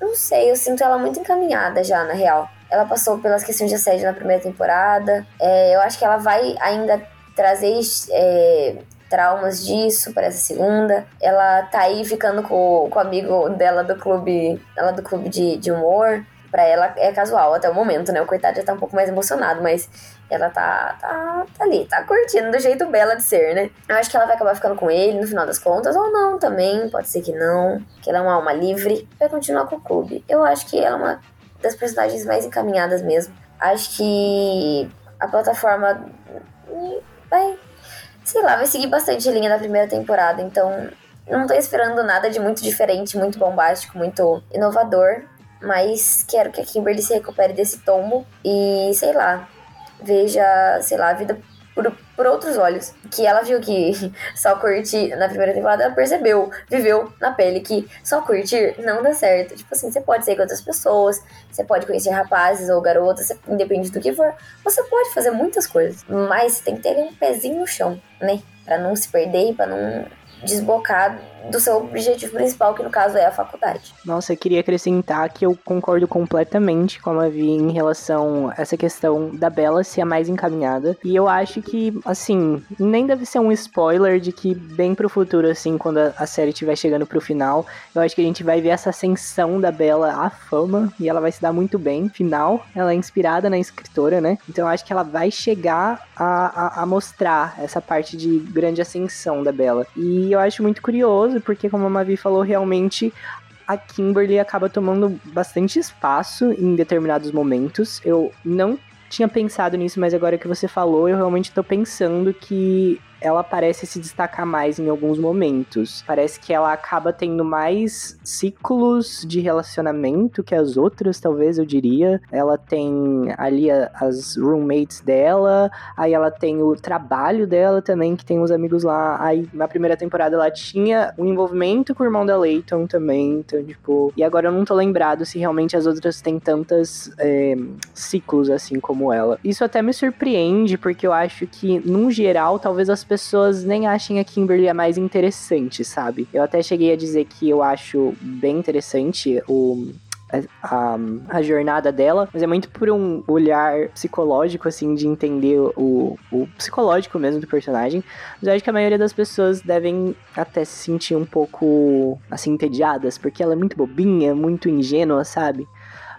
não sei, eu sinto ela muito encaminhada já, na real. Ela passou pelas questões de assédio na primeira temporada. É, eu acho que ela vai ainda trazer é, traumas disso para essa segunda. Ela tá aí ficando com, com o amigo dela do clube, ela do clube de, de humor. Pra ela é casual até o momento, né? O coitado já tá um pouco mais emocionado, mas ela tá, tá, tá ali, tá curtindo do jeito bela de ser, né? Eu acho que ela vai acabar ficando com ele no final das contas, ou não também, pode ser que não. Que ela é uma alma livre, vai continuar com o clube. Eu acho que ela é uma das personagens mais encaminhadas mesmo. Acho que a plataforma vai, sei lá, vai seguir bastante a linha da primeira temporada, então não tô esperando nada de muito diferente, muito bombástico, muito inovador, mas quero que a Kimberly se recupere desse tombo e, sei lá, veja, sei lá, a vida por, por outros olhos. Que ela viu que só curtir na primeira temporada, ela percebeu, viveu na pele que só curtir não dá certo. Tipo assim, você pode sair com outras pessoas, você pode conhecer rapazes ou garotas, independente do que for. Você pode fazer muitas coisas, mas tem que ter um pezinho no chão, né? Pra não se perder pra não desbocar do seu objetivo principal, que no caso é a faculdade. Nossa, eu queria acrescentar que eu concordo completamente com a Mavi em relação a essa questão da Bella ser a mais encaminhada. E eu acho que, assim, nem deve ser um spoiler de que bem pro futuro, assim, quando a série estiver chegando pro final, eu acho que a gente vai ver essa ascensão da Bella à fama e ela vai se dar muito bem. Final, ela é inspirada na escritora, né? Então eu acho que ela vai chegar a, a, a mostrar essa parte de grande ascensão da Bella. E eu acho muito curioso porque como a Mavi falou, realmente a Kimberly acaba tomando bastante espaço em determinados momentos. Eu não tinha pensado nisso, mas agora que você falou, eu realmente tô pensando que ela parece se destacar mais em alguns momentos. Parece que ela acaba tendo mais ciclos de relacionamento que as outras, talvez eu diria. Ela tem ali a, as roommates dela, aí ela tem o trabalho dela também, que tem os amigos lá. Aí na primeira temporada ela tinha um envolvimento com o irmão da Leighton também, então, tipo. E agora eu não tô lembrado se realmente as outras têm tantas é, ciclos assim como ela. Isso até me surpreende, porque eu acho que, num geral, talvez as pessoas nem achem a Kimberly a mais interessante, sabe? Eu até cheguei a dizer que eu acho bem interessante o, a, a, jornada dela, mas é muito por um olhar psicológico, assim, de entender o, o psicológico mesmo do personagem. Mas eu acho que a maioria das pessoas devem até se sentir um pouco, assim, entediadas, porque ela é muito bobinha, muito ingênua, sabe?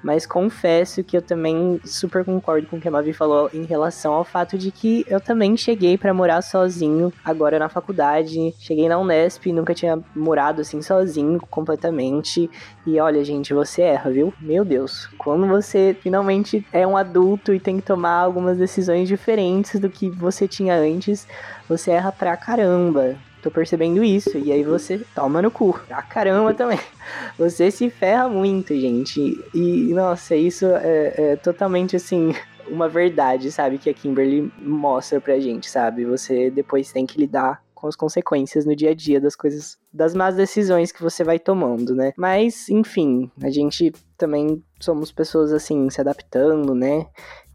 Mas confesso que eu também super concordo com o que a Mavi falou em relação ao fato de que eu também cheguei para morar sozinho agora na faculdade. Cheguei na Unesp, nunca tinha morado assim sozinho completamente. E olha, gente, você erra, viu? Meu Deus, quando você finalmente é um adulto e tem que tomar algumas decisões diferentes do que você tinha antes, você erra pra caramba tô percebendo isso. E aí você toma no cu. Pra caramba também. Você se ferra muito, gente. E, nossa, isso é, é totalmente assim. Uma verdade, sabe? Que a Kimberly mostra pra gente, sabe? Você depois tem que lidar com as consequências no dia a dia das coisas, das más decisões que você vai tomando, né? Mas, enfim, a gente também somos pessoas assim, se adaptando, né?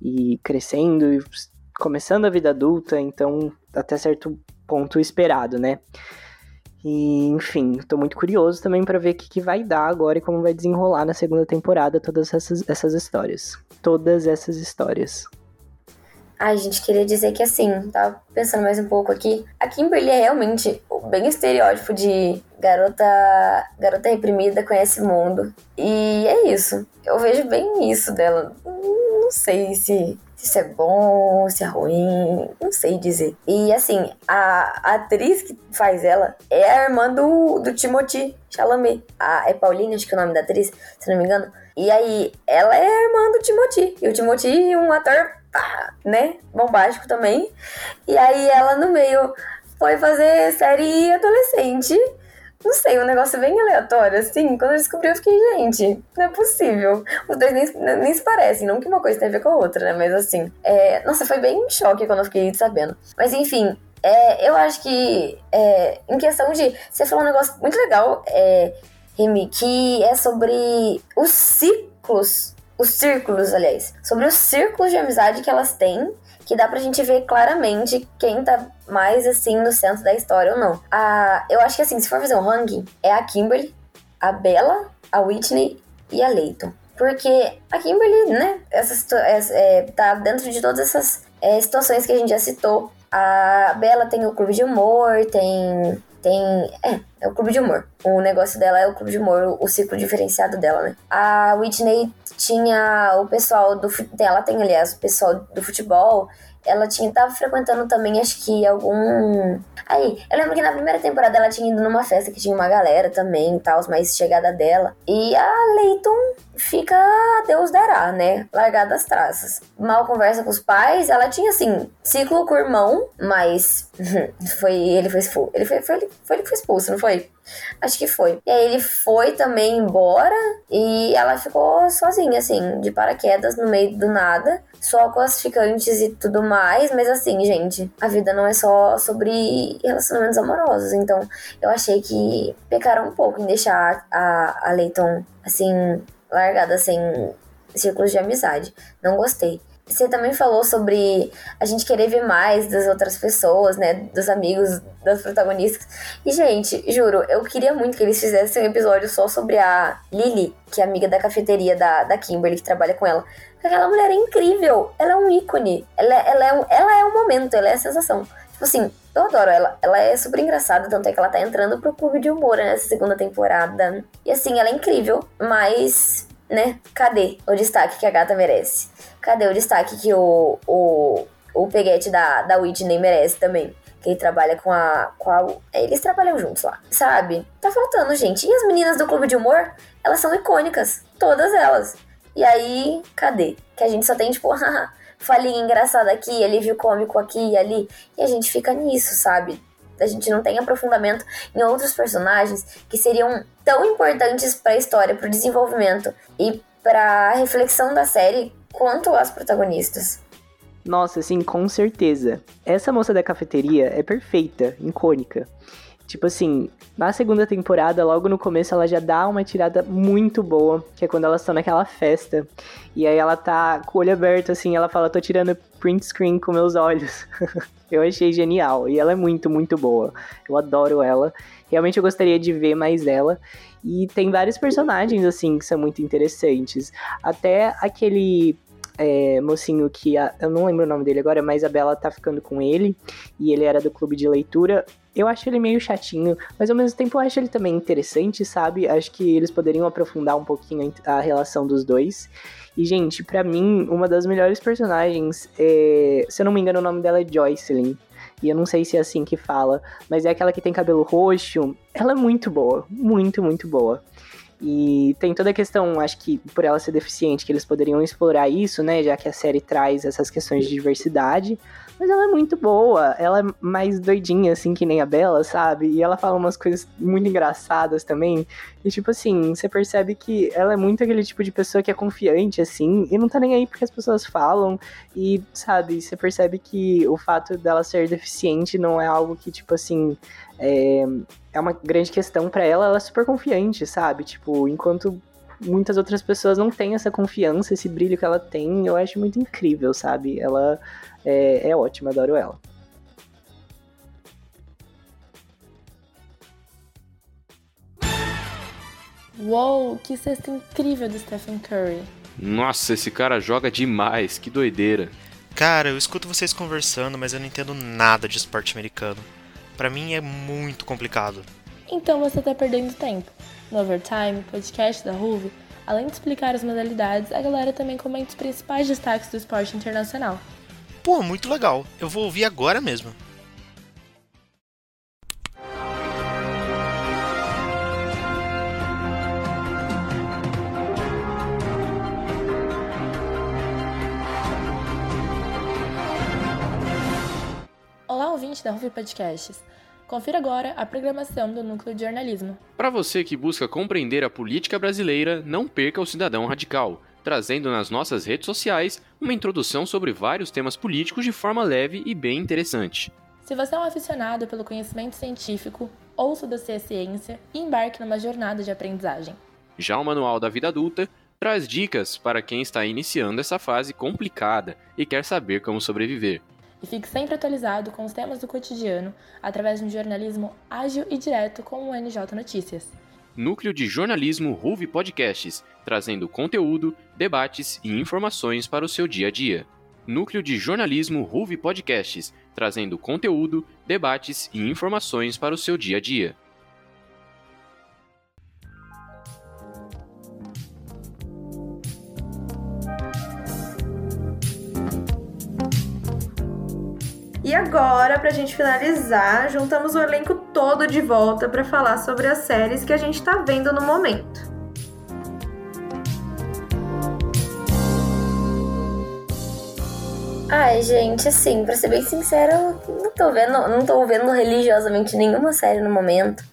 E crescendo e começando a vida adulta, então até certo ponto esperado, né? E, enfim, tô muito curioso também para ver o que, que, vai dar agora e como vai desenrolar na segunda temporada todas essas, essas histórias. Todas essas histórias. Ai, gente, queria dizer que assim, tava pensando mais um pouco aqui. A Kimberly é realmente bem estereótipo de garota, garota reprimida, conhece o mundo. E é isso. Eu vejo bem isso dela. Não sei se se é bom, se é ruim, não sei dizer. E assim, a, atriz que faz ela é a irmã do, do Timothy Chalamet. A, é Pauline, acho que é o nome da atriz, se não me engano. E aí, ela é a irmã do Timothy. E o Timothy, um ator, pá, né, bombástico também. E aí, ela no meio foi fazer série adolescente não sei, um negócio bem aleatório, assim. Quando eu descobri, eu fiquei, gente, não é possível. Os dois nem, nem se parecem, não que uma coisa tem a ver com a outra, né? Mas assim, é... nossa, foi bem um choque quando eu fiquei sabendo. Mas enfim, é, eu acho que é, em questão de. Você falou um negócio muito legal, é, Remy, que é sobre os ciclos. Os círculos, aliás. Sobre os círculos de amizade que elas têm que dá pra gente ver claramente quem tá mais assim no centro da história ou não. A, eu acho que assim, se for fazer um ranking, é a Kimberly, a Bella, a Whitney e a Leighton. Porque a Kimberly, né, essa, é, tá dentro de todas essas é, situações que a gente já citou. A Bella tem o clube de humor, tem. Tem. É, É o clube de humor. O negócio dela é o clube de humor, o ciclo diferenciado dela, né? A Whitney tinha o pessoal do. Ela tem, aliás, o pessoal do futebol ela tinha tava frequentando também, acho que algum. Aí, eu lembro que na primeira temporada ela tinha ido numa festa que tinha uma galera também e tal, mais chegada dela. E a Leighton fica Deus dará, né? Largada as traças. Mal conversa com os pais, ela tinha assim, ciclo com o irmão, mas foi ele foi expulso. Ele foi, foi, foi ele que foi expulso, não foi? Acho que foi. E aí ele foi também embora e ela ficou sozinha, assim, de paraquedas no meio do nada, só com as ficantes e tudo mais. Mas assim, gente, a vida não é só sobre relacionamentos amorosos. Então eu achei que pecaram um pouco em deixar a, a Leighton, assim, largada sem círculos de amizade. Não gostei. Você também falou sobre a gente querer ver mais das outras pessoas, né? Dos amigos, das protagonistas. E, gente, juro, eu queria muito que eles fizessem um episódio só sobre a Lily, que é amiga da cafeteria da, da Kimberly, que trabalha com ela. Aquela mulher é incrível. Ela é um ícone. Ela, ela, é, um, ela é um momento, ela é a sensação. Tipo assim, eu adoro ela. Ela é super engraçada, tanto é que ela tá entrando pro clube de humor nessa segunda temporada. E assim, ela é incrível, mas, né, cadê o destaque que a gata merece? Cadê o destaque que o, o, o peguete da, da Whitney merece também? Que ele trabalha com a, com a. Eles trabalham juntos lá, sabe? Tá faltando, gente. E as meninas do clube de humor? Elas são icônicas. Todas elas. E aí, cadê? Que a gente só tem, tipo, falinha engraçada aqui, alívio cômico aqui e ali. E a gente fica nisso, sabe? A gente não tem aprofundamento em outros personagens que seriam tão importantes para a história, para o desenvolvimento e para reflexão da série quanto as protagonistas. Nossa, sim, com certeza. Essa moça da cafeteria é perfeita, icônica. Tipo assim, na segunda temporada, logo no começo, ela já dá uma tirada muito boa, que é quando elas estão naquela festa. E aí ela tá com o olho aberto, assim, ela fala, tô tirando print screen com meus olhos. eu achei genial. E ela é muito, muito boa. Eu adoro ela. Realmente eu gostaria de ver mais dela. E tem vários personagens, assim, que são muito interessantes. Até aquele é, mocinho que. A, eu não lembro o nome dele agora, mas a Bela tá ficando com ele. E ele era do clube de leitura. Eu acho ele meio chatinho, mas ao mesmo tempo eu acho ele também interessante, sabe? Acho que eles poderiam aprofundar um pouquinho a relação dos dois. E, gente, para mim, uma das melhores personagens, é, se eu não me engano, o nome dela é Joycelyn e eu não sei se é assim que fala, mas é aquela que tem cabelo roxo. Ela é muito boa, muito, muito boa. E tem toda a questão, acho que por ela ser deficiente, que eles poderiam explorar isso, né? Já que a série traz essas questões de diversidade. Mas ela é muito boa, ela é mais doidinha, assim, que nem a Bela, sabe? E ela fala umas coisas muito engraçadas também. E, tipo assim, você percebe que ela é muito aquele tipo de pessoa que é confiante, assim, e não tá nem aí porque as pessoas falam. E, sabe, você percebe que o fato dela ser deficiente não é algo que, tipo assim, é, é uma grande questão para ela. Ela é super confiante, sabe? Tipo, enquanto muitas outras pessoas não têm essa confiança, esse brilho que ela tem, eu acho muito incrível, sabe? Ela é, é ótima, adoro ela. Uou, que cesta incrível do Stephen Curry. Nossa, esse cara joga demais, que doideira. Cara, eu escuto vocês conversando, mas eu não entendo nada de esporte americano. Para mim é muito complicado. Então você tá perdendo tempo. No Overtime, podcast da Ruve, além de explicar as modalidades, a galera também comenta os principais destaques do esporte internacional. Pô, muito legal. Eu vou ouvir agora mesmo. Olá, ouvinte da Ruvi Podcasts. Confira agora a programação do Núcleo de Jornalismo. Para você que busca compreender a política brasileira, não perca o Cidadão Radical trazendo nas nossas redes sociais uma introdução sobre vários temas políticos de forma leve e bem interessante. Se você é um aficionado pelo conhecimento científico, ouça do C Ciência e embarque numa jornada de aprendizagem. Já o Manual da Vida Adulta traz dicas para quem está iniciando essa fase complicada e quer saber como sobreviver. E fique sempre atualizado com os temas do cotidiano através de um jornalismo ágil e direto como o NJ Notícias. Núcleo de Jornalismo Ruve Podcasts, trazendo conteúdo, debates e informações para o seu dia a dia. Núcleo de Jornalismo Ruve Podcasts, trazendo conteúdo, debates e informações para o seu dia a dia. E agora, para a gente finalizar, juntamos o elenco todo de volta para falar sobre as séries que a gente está vendo no momento. Ai, gente, assim, pra ser bem sincera, eu não tô vendo, não tô vendo religiosamente nenhuma série no momento.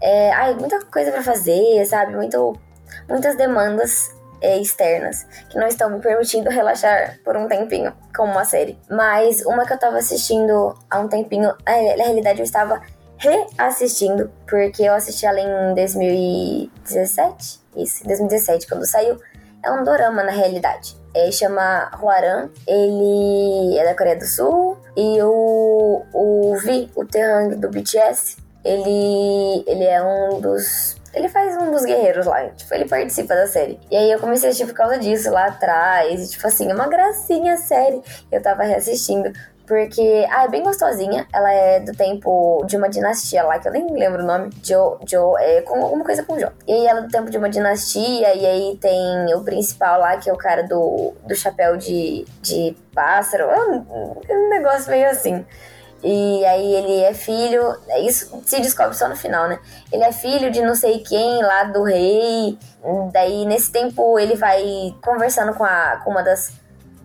É, ai, muita coisa para fazer, sabe? Muito, muitas demandas é, externas que não estão me permitindo relaxar por um tempinho com uma série. Mas uma que eu tava assistindo há um tempinho, é, na realidade eu estava reassistindo, porque eu assisti ela em 2017, isso, em 2017, quando saiu. É um dorama na realidade. É, chama Huaran, ele é da Coreia do Sul, e o, o Vi, o Terrang do BTS, ele, ele é um dos ele faz um dos guerreiros lá, tipo, ele participa da série. E aí eu comecei a assistir por causa disso lá atrás, e tipo assim, é uma gracinha a série. Eu tava reassistindo, porque, ah, é bem gostosinha. Ela é do tempo de uma dinastia lá, que eu nem lembro o nome. Jo, Jo, é com alguma coisa com Jo. E aí ela é do tempo de uma dinastia, e aí tem o principal lá, que é o cara do, do chapéu de, de pássaro. É um, é um negócio meio assim. E aí ele é filho, isso se descobre só no final, né? Ele é filho de não sei quem lá do rei. Daí nesse tempo ele vai conversando com, a, com uma das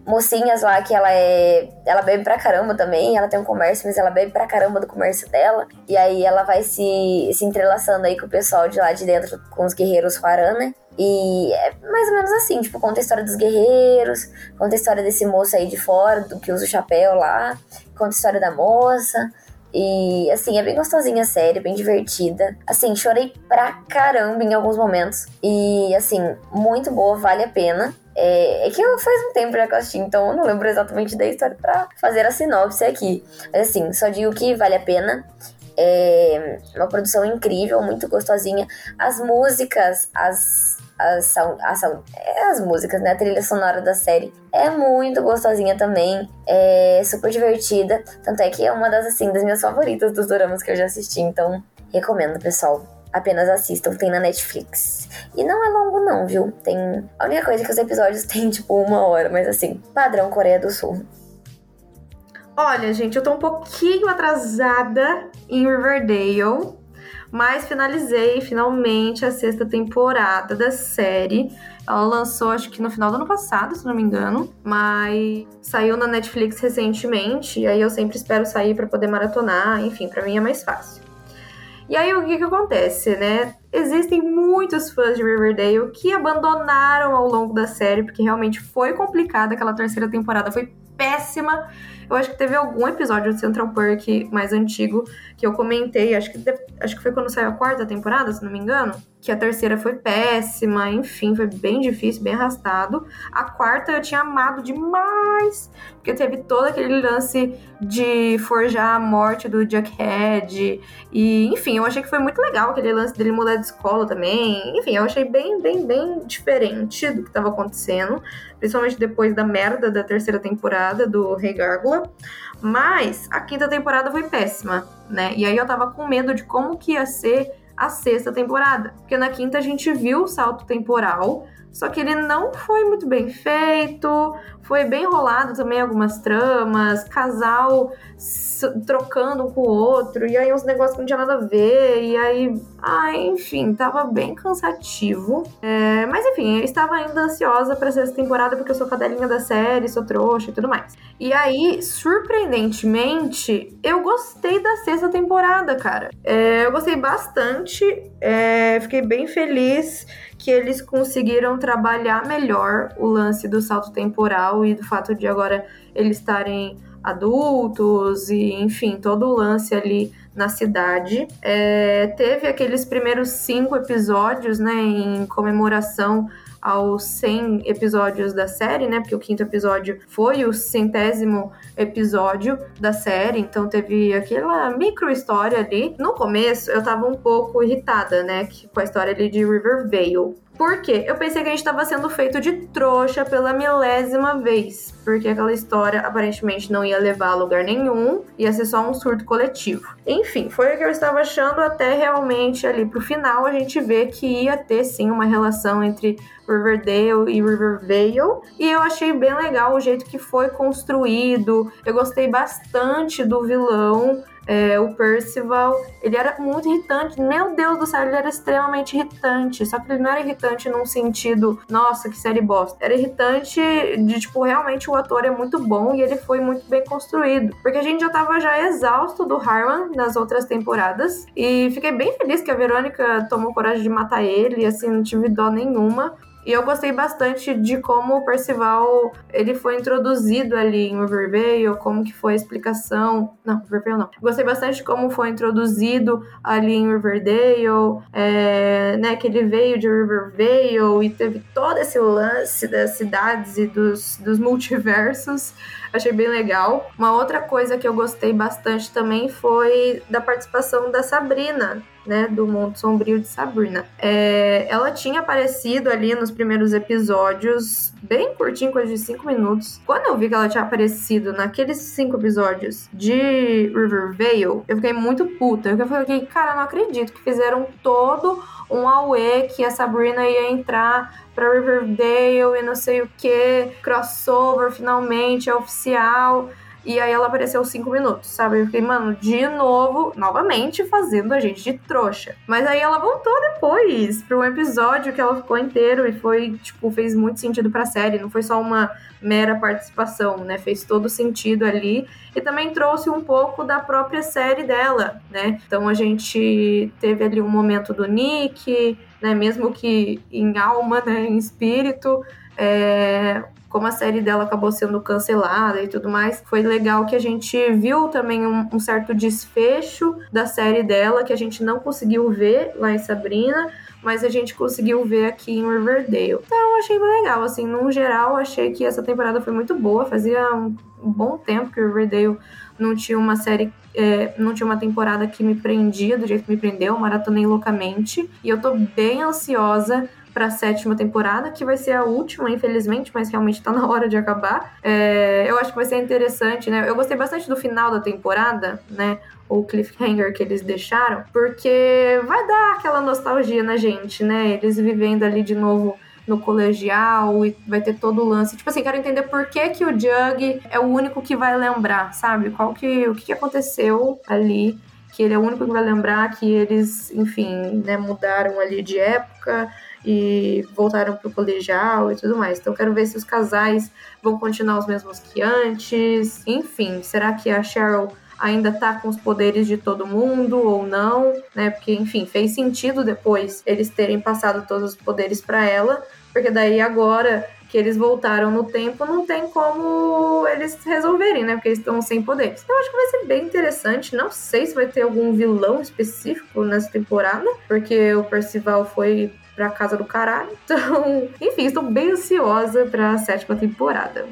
mocinhas lá que ela é. Ela bebe pra caramba também. Ela tem um comércio, mas ela bebe pra caramba do comércio dela. E aí ela vai se, se entrelaçando aí com o pessoal de lá de dentro, com os guerreiros Huaran, né? E é mais ou menos assim, tipo, conta a história dos guerreiros, conta a história desse moço aí de fora, do que usa o chapéu lá, conta a história da moça. E assim, é bem gostosinha a série, bem divertida. Assim, chorei pra caramba em alguns momentos. E assim, muito boa, vale a pena. É, é que eu faz um tempo já que eu assisti, então eu não lembro exatamente da história pra fazer a sinopse aqui. Mas assim, só digo que vale a pena. É uma produção incrível, muito gostosinha. As músicas, as as, as, é, as músicas, né? A trilha sonora da série é muito gostosinha também, é super divertida. Tanto é que é uma das, assim, das minhas favoritas dos dramas que eu já assisti, então recomendo, pessoal. Apenas assistam, tem na Netflix. E não é longo, não, viu? Tem. A única coisa é que os episódios têm, tipo, uma hora, mas assim, padrão Coreia do Sul. Olha, gente, eu tô um pouquinho atrasada em Riverdale mas finalizei finalmente a sexta temporada da série. Ela lançou, acho que no final do ano passado, se não me engano, mas saiu na Netflix recentemente, e aí eu sempre espero sair para poder maratonar, enfim, para mim é mais fácil. E aí o que que acontece, né? Existem muitos fãs de Riverdale que abandonaram ao longo da série porque realmente foi complicada aquela terceira temporada, foi péssima. Eu acho que teve algum episódio de Central Park mais antigo que eu comentei, acho que, acho que foi quando saiu a quarta temporada, se não me engano, que a terceira foi péssima, enfim, foi bem difícil, bem arrastado. A quarta eu tinha amado demais, porque teve todo aquele lance de forjar a morte do Jughead, e enfim, eu achei que foi muito legal aquele lance dele mudar de escola também. Enfim, eu achei bem, bem, bem diferente do que estava acontecendo, principalmente depois da merda da terceira temporada do Rei Gárgula. Mas a quinta temporada foi péssima, né? E aí eu tava com medo de como que ia ser a sexta temporada. Porque na quinta a gente viu o salto temporal, só que ele não foi muito bem feito, foi bem enrolado também algumas tramas, casal trocando um com o outro, e aí uns negócios que não tinha nada a ver, e aí. Ah, enfim, tava bem cansativo. É, mas enfim, eu estava ainda ansiosa pra essa temporada porque eu sou cadelinha da série, sou trouxa e tudo mais. E aí, surpreendentemente, eu gostei da sexta temporada, cara. É, eu gostei bastante, é, fiquei bem feliz que eles conseguiram trabalhar melhor o lance do salto temporal e do fato de agora eles estarem adultos e enfim todo o lance ali na cidade. É, teve aqueles primeiros cinco episódios né em comemoração aos 100 episódios da série, né? Porque o quinto episódio foi o centésimo episódio da série, então teve aquela micro história ali. No começo eu tava um pouco irritada, né? Com a história ali de Rivervale Por quê? Eu pensei que a gente estava sendo feito de trouxa pela milésima vez, porque aquela história aparentemente não ia levar a lugar nenhum, ia ser só um surto coletivo. Enfim, foi o que eu estava achando até realmente ali pro final a gente ver que ia ter sim uma relação entre Riverdale e Rivervale. E eu achei bem legal o jeito que foi construído. Eu gostei bastante do vilão. É, o Percival, ele era muito irritante. Meu Deus do céu, ele era extremamente irritante. Só que ele não era irritante num sentido, nossa, que série bosta. Era irritante de, tipo, realmente o ator é muito bom e ele foi muito bem construído. Porque a gente já tava já exausto do Harlan nas outras temporadas. E fiquei bem feliz que a Verônica tomou coragem de matar ele. E assim, não tive dó nenhuma. E eu gostei bastante de como o Percival ele foi introduzido ali em Riverdale, como que foi a explicação. Não, Riverdale não. Gostei bastante de como foi introduzido ali em Riverdale, é, né? Que ele veio de Riverdale e teve todo esse lance das cidades e dos, dos multiversos. Achei bem legal. Uma outra coisa que eu gostei bastante também foi da participação da Sabrina, né, do Mundo Sombrio de Sabrina. É, ela tinha aparecido ali nos primeiros episódios, bem curtinho, coisa de 5 minutos. Quando eu vi que ela tinha aparecido naqueles 5 episódios de Rivervale, eu fiquei muito puta. Eu fiquei, cara, não acredito que fizeram todo um auê que a Sabrina ia entrar para Riverdale e não sei o que, crossover finalmente, é oficial. E aí ela apareceu cinco minutos, sabe? Eu fiquei, mano, de novo, novamente fazendo a gente de trouxa. Mas aí ela voltou depois para um episódio que ela ficou inteiro e foi, tipo, fez muito sentido pra série. Não foi só uma mera participação, né? Fez todo sentido ali. E também trouxe um pouco da própria série dela, né? Então a gente teve ali um momento do Nick, né? Mesmo que em alma, né? Em espírito. É, como a série dela acabou sendo cancelada e tudo mais, foi legal que a gente viu também um, um, certo desfecho da série dela que a gente não conseguiu ver lá em Sabrina, mas a gente conseguiu ver aqui em Riverdale. Então achei bem legal, assim, no geral achei que essa temporada foi muito boa, fazia um, um bom tempo que Riverdale não tinha uma série é, não tinha uma temporada que me prendia do jeito que me prendeu, maratonei loucamente. E eu tô bem ansiosa para a sétima temporada, que vai ser a última, infelizmente, mas realmente tá na hora de acabar. É, eu acho que vai ser interessante, né? Eu gostei bastante do final da temporada, né? O cliffhanger que eles deixaram, porque vai dar aquela nostalgia na gente, né? Eles vivendo ali de novo no colegial e vai ter todo o lance. Tipo assim, quero entender por que, que o Jug é o único que vai lembrar, sabe? Qual que, o que aconteceu ali, que ele é o único que vai lembrar que eles, enfim, né, mudaram ali de época e voltaram pro colegial e tudo mais. Então quero ver se os casais vão continuar os mesmos que antes. Enfim, será que a Cheryl ainda tá com os poderes de todo mundo ou não, né? Porque, enfim, fez sentido depois eles terem passado todos os poderes para ela, porque daí agora que eles voltaram no tempo, não tem como eles resolverem, né? Porque eles estão sem poderes. Então, eu acho que vai ser bem interessante. Não sei se vai ter algum vilão específico nessa temporada, porque o Percival foi pra casa do caralho. Então, enfim, estou bem ansiosa pra sétima temporada.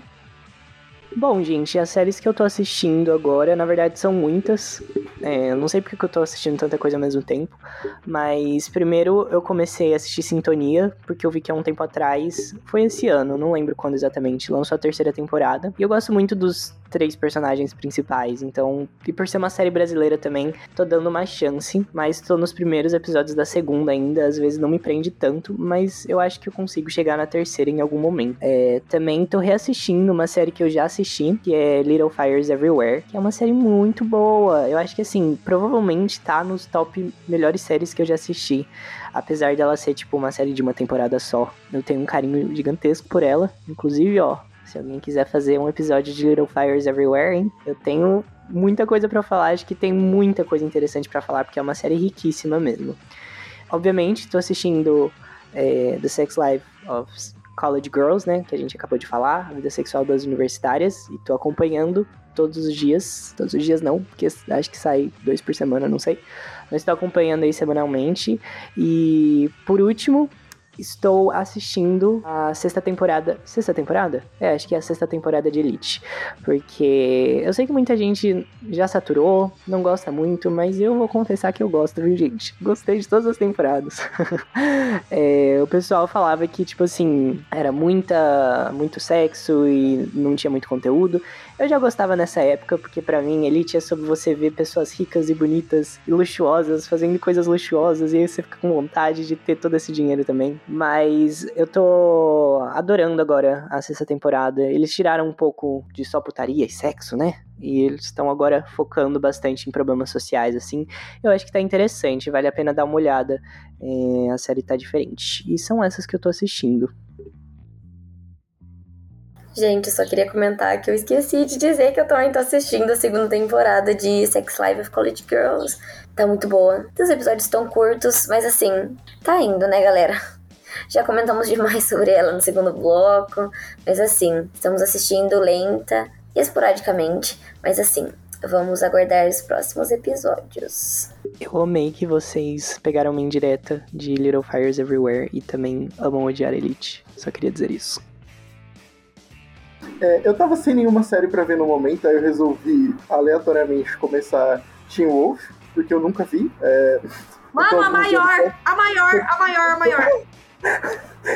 Bom, gente, as séries que eu tô assistindo agora, na verdade, são muitas. É, não sei porque eu tô assistindo tanta coisa ao mesmo tempo. Mas primeiro eu comecei a assistir Sintonia, porque eu vi que há um tempo atrás, foi esse ano, não lembro quando exatamente, lançou a terceira temporada. E eu gosto muito dos três personagens principais. Então, e por ser uma série brasileira também, tô dando uma chance, mas tô nos primeiros episódios da segunda ainda, às vezes não me prende tanto, mas eu acho que eu consigo chegar na terceira em algum momento. É, também tô reassistindo uma série que eu já assisti, que é Little Fires Everywhere, que é uma série muito boa. Eu acho que assim, provavelmente tá nos top melhores séries que eu já assisti. Apesar dela ser tipo uma série de uma temporada só. Eu tenho um carinho gigantesco por ela. Inclusive, ó, se alguém quiser fazer um episódio de Little Fires Everywhere, hein? Eu tenho muita coisa para falar, acho que tem muita coisa interessante para falar, porque é uma série riquíssima mesmo. Obviamente, tô assistindo é, The Sex Life of College Girls, né? Que a gente acabou de falar, a vida sexual das universitárias, e tô acompanhando todos os dias. Todos os dias não, porque acho que sai dois por semana, não sei. Mas tô acompanhando aí semanalmente. E por último, estou assistindo a sexta temporada. Sexta temporada? É, acho que é a sexta temporada de Elite. Porque eu sei que muita gente já saturou, não gosta muito, mas eu vou confessar que eu gosto, viu, gente? Gostei de todas as temporadas. é, o pessoal falava que, tipo assim, era muita, muito sexo e não tinha muito conteúdo. Eu já gostava nessa época, porque para mim Elite é sobre você ver pessoas ricas e bonitas e luxuosas fazendo coisas luxuosas e aí você fica com vontade de ter todo esse dinheiro também. Mas eu tô adorando agora a sexta temporada. Eles tiraram um pouco de só putaria e sexo, né? E eles estão agora focando bastante em problemas sociais, assim. Eu acho que tá interessante, vale a pena dar uma olhada. É, a série tá diferente. E são essas que eu tô assistindo. Gente, só queria comentar que eu esqueci de dizer que eu tô assistindo a segunda temporada de Sex Life of College Girls. Tá muito boa. Os episódios estão curtos, mas assim, tá indo, né, galera? Já comentamos demais sobre ela no segundo bloco, mas assim, estamos assistindo lenta e esporadicamente, mas assim, vamos aguardar os próximos episódios. Eu amei que vocês pegaram uma indireta de Little Fires Everywhere e também amam odiar Elite. Só queria dizer isso. É, eu tava sem nenhuma série para ver no momento, aí eu resolvi aleatoriamente começar Teen Wolf, porque eu nunca vi. É, Mano, a maior, a maior, a maior, a maior.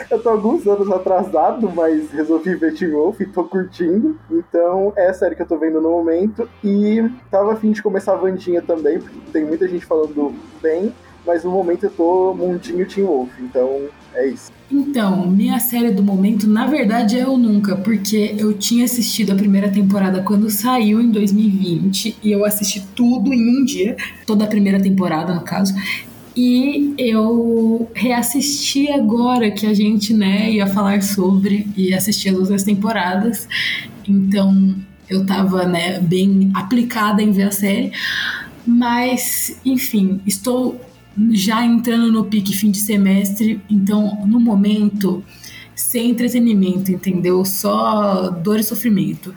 eu tô alguns anos atrasado, mas resolvi ver Teen Wolf e tô curtindo. Então é a série que eu tô vendo no momento. E tava afim de começar a Vandinha também, porque tem muita gente falando bem, mas no momento eu tô mundinho Teen Wolf, então é isso. Então, minha série do momento, na verdade, é Eu Nunca, porque eu tinha assistido a primeira temporada quando saiu em 2020 e eu assisti tudo em um dia, toda a primeira temporada, no caso. E eu reassisti agora que a gente, né, ia falar sobre e assistir as outras temporadas. Então, eu tava, né, bem aplicada em ver a série. Mas, enfim, estou já entrando no pique fim de semestre, então no momento sem entretenimento, entendeu? Só dor e sofrimento.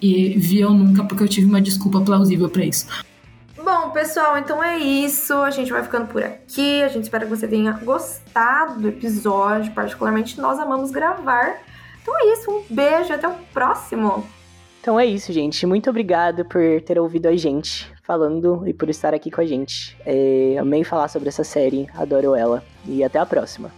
E vi eu nunca porque eu tive uma desculpa plausível para isso. Bom, pessoal, então é isso. A gente vai ficando por aqui. A gente espera que você tenha gostado do episódio. Particularmente, nós amamos gravar. Então é isso. Um beijo. Até o próximo. Então é isso, gente. Muito obrigado por ter ouvido a gente falando e por estar aqui com a gente. É, amei falar sobre essa série, adoro ela. E até a próxima.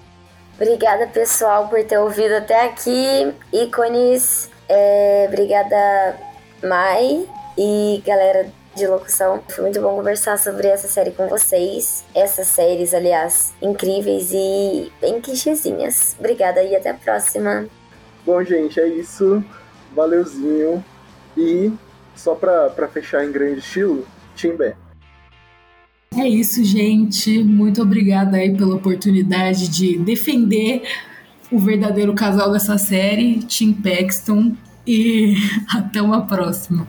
Obrigada, pessoal, por ter ouvido até aqui. Ícones, é, obrigada, Mai e galera de locução. Foi muito bom conversar sobre essa série com vocês. Essas séries, aliás, incríveis e bem clichêzinhas. Obrigada e até a próxima. Bom, gente, é isso. Valeuzinho. E só pra fechar em grande estilo, Timbé. É isso, gente. Muito obrigada aí pela oportunidade de defender o verdadeiro casal dessa série, Tim Paxton. E até uma próxima.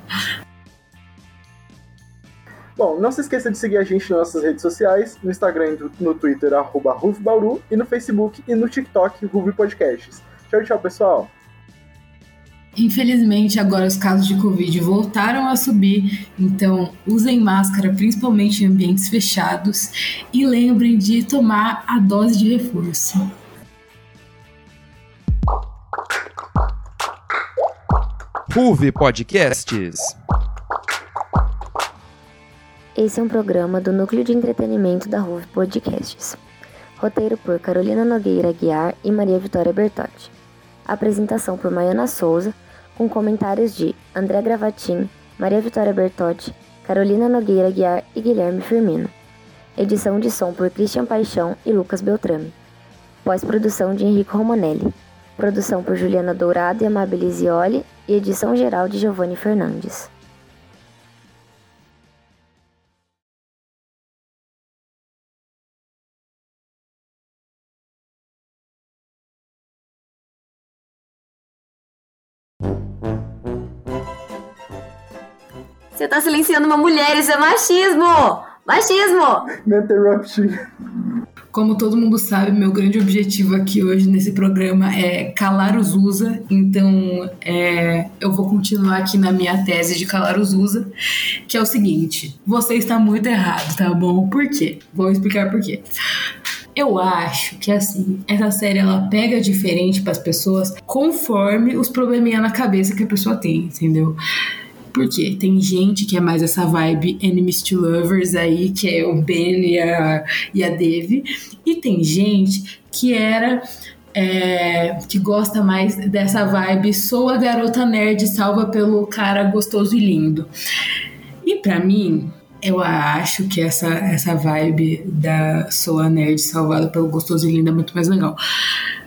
Bom, não se esqueça de seguir a gente nas nossas redes sociais, no Instagram e no Twitter, arroba Bauru, e no Facebook e no TikTok, Ruve Podcasts. Tchau, tchau, pessoal! Infelizmente, agora os casos de Covid voltaram a subir, então usem máscara, principalmente em ambientes fechados, e lembrem de tomar a dose de reforço. Ruve Podcasts. Esse é um programa do Núcleo de Entretenimento da Ruve Podcasts. Roteiro por Carolina Nogueira Guiar e Maria Vitória Bertotti. Apresentação por Maiana Souza, com comentários de André Gravatin, Maria Vitória Bertotti, Carolina Nogueira Guiar e Guilherme Firmino. Edição de som por Christian Paixão e Lucas Beltrame. Pós-produção de Henrique Romanelli. Produção por Juliana Dourado e Amabile Zioli e edição geral de Giovanni Fernandes. Tá silenciando uma mulher, isso é machismo! Machismo! Me interrupting. Como todo mundo sabe, meu grande objetivo aqui hoje nesse programa é calar os USA. Então, é, eu vou continuar aqui na minha tese de calar os USA, que é o seguinte: você está muito errado, tá bom? Por quê? Vou explicar por quê. Eu acho que assim, essa série ela pega diferente para as pessoas conforme os probleminha na cabeça que a pessoa tem, entendeu? Porque tem gente que é mais essa vibe enemies to lovers aí, que é o Ben e a, e a Dev. E tem gente que era é, que gosta mais dessa vibe sou a garota nerd salva pelo cara gostoso e lindo. E para mim, eu acho que essa, essa vibe da sou a nerd salvada pelo gostoso e lindo é muito mais legal.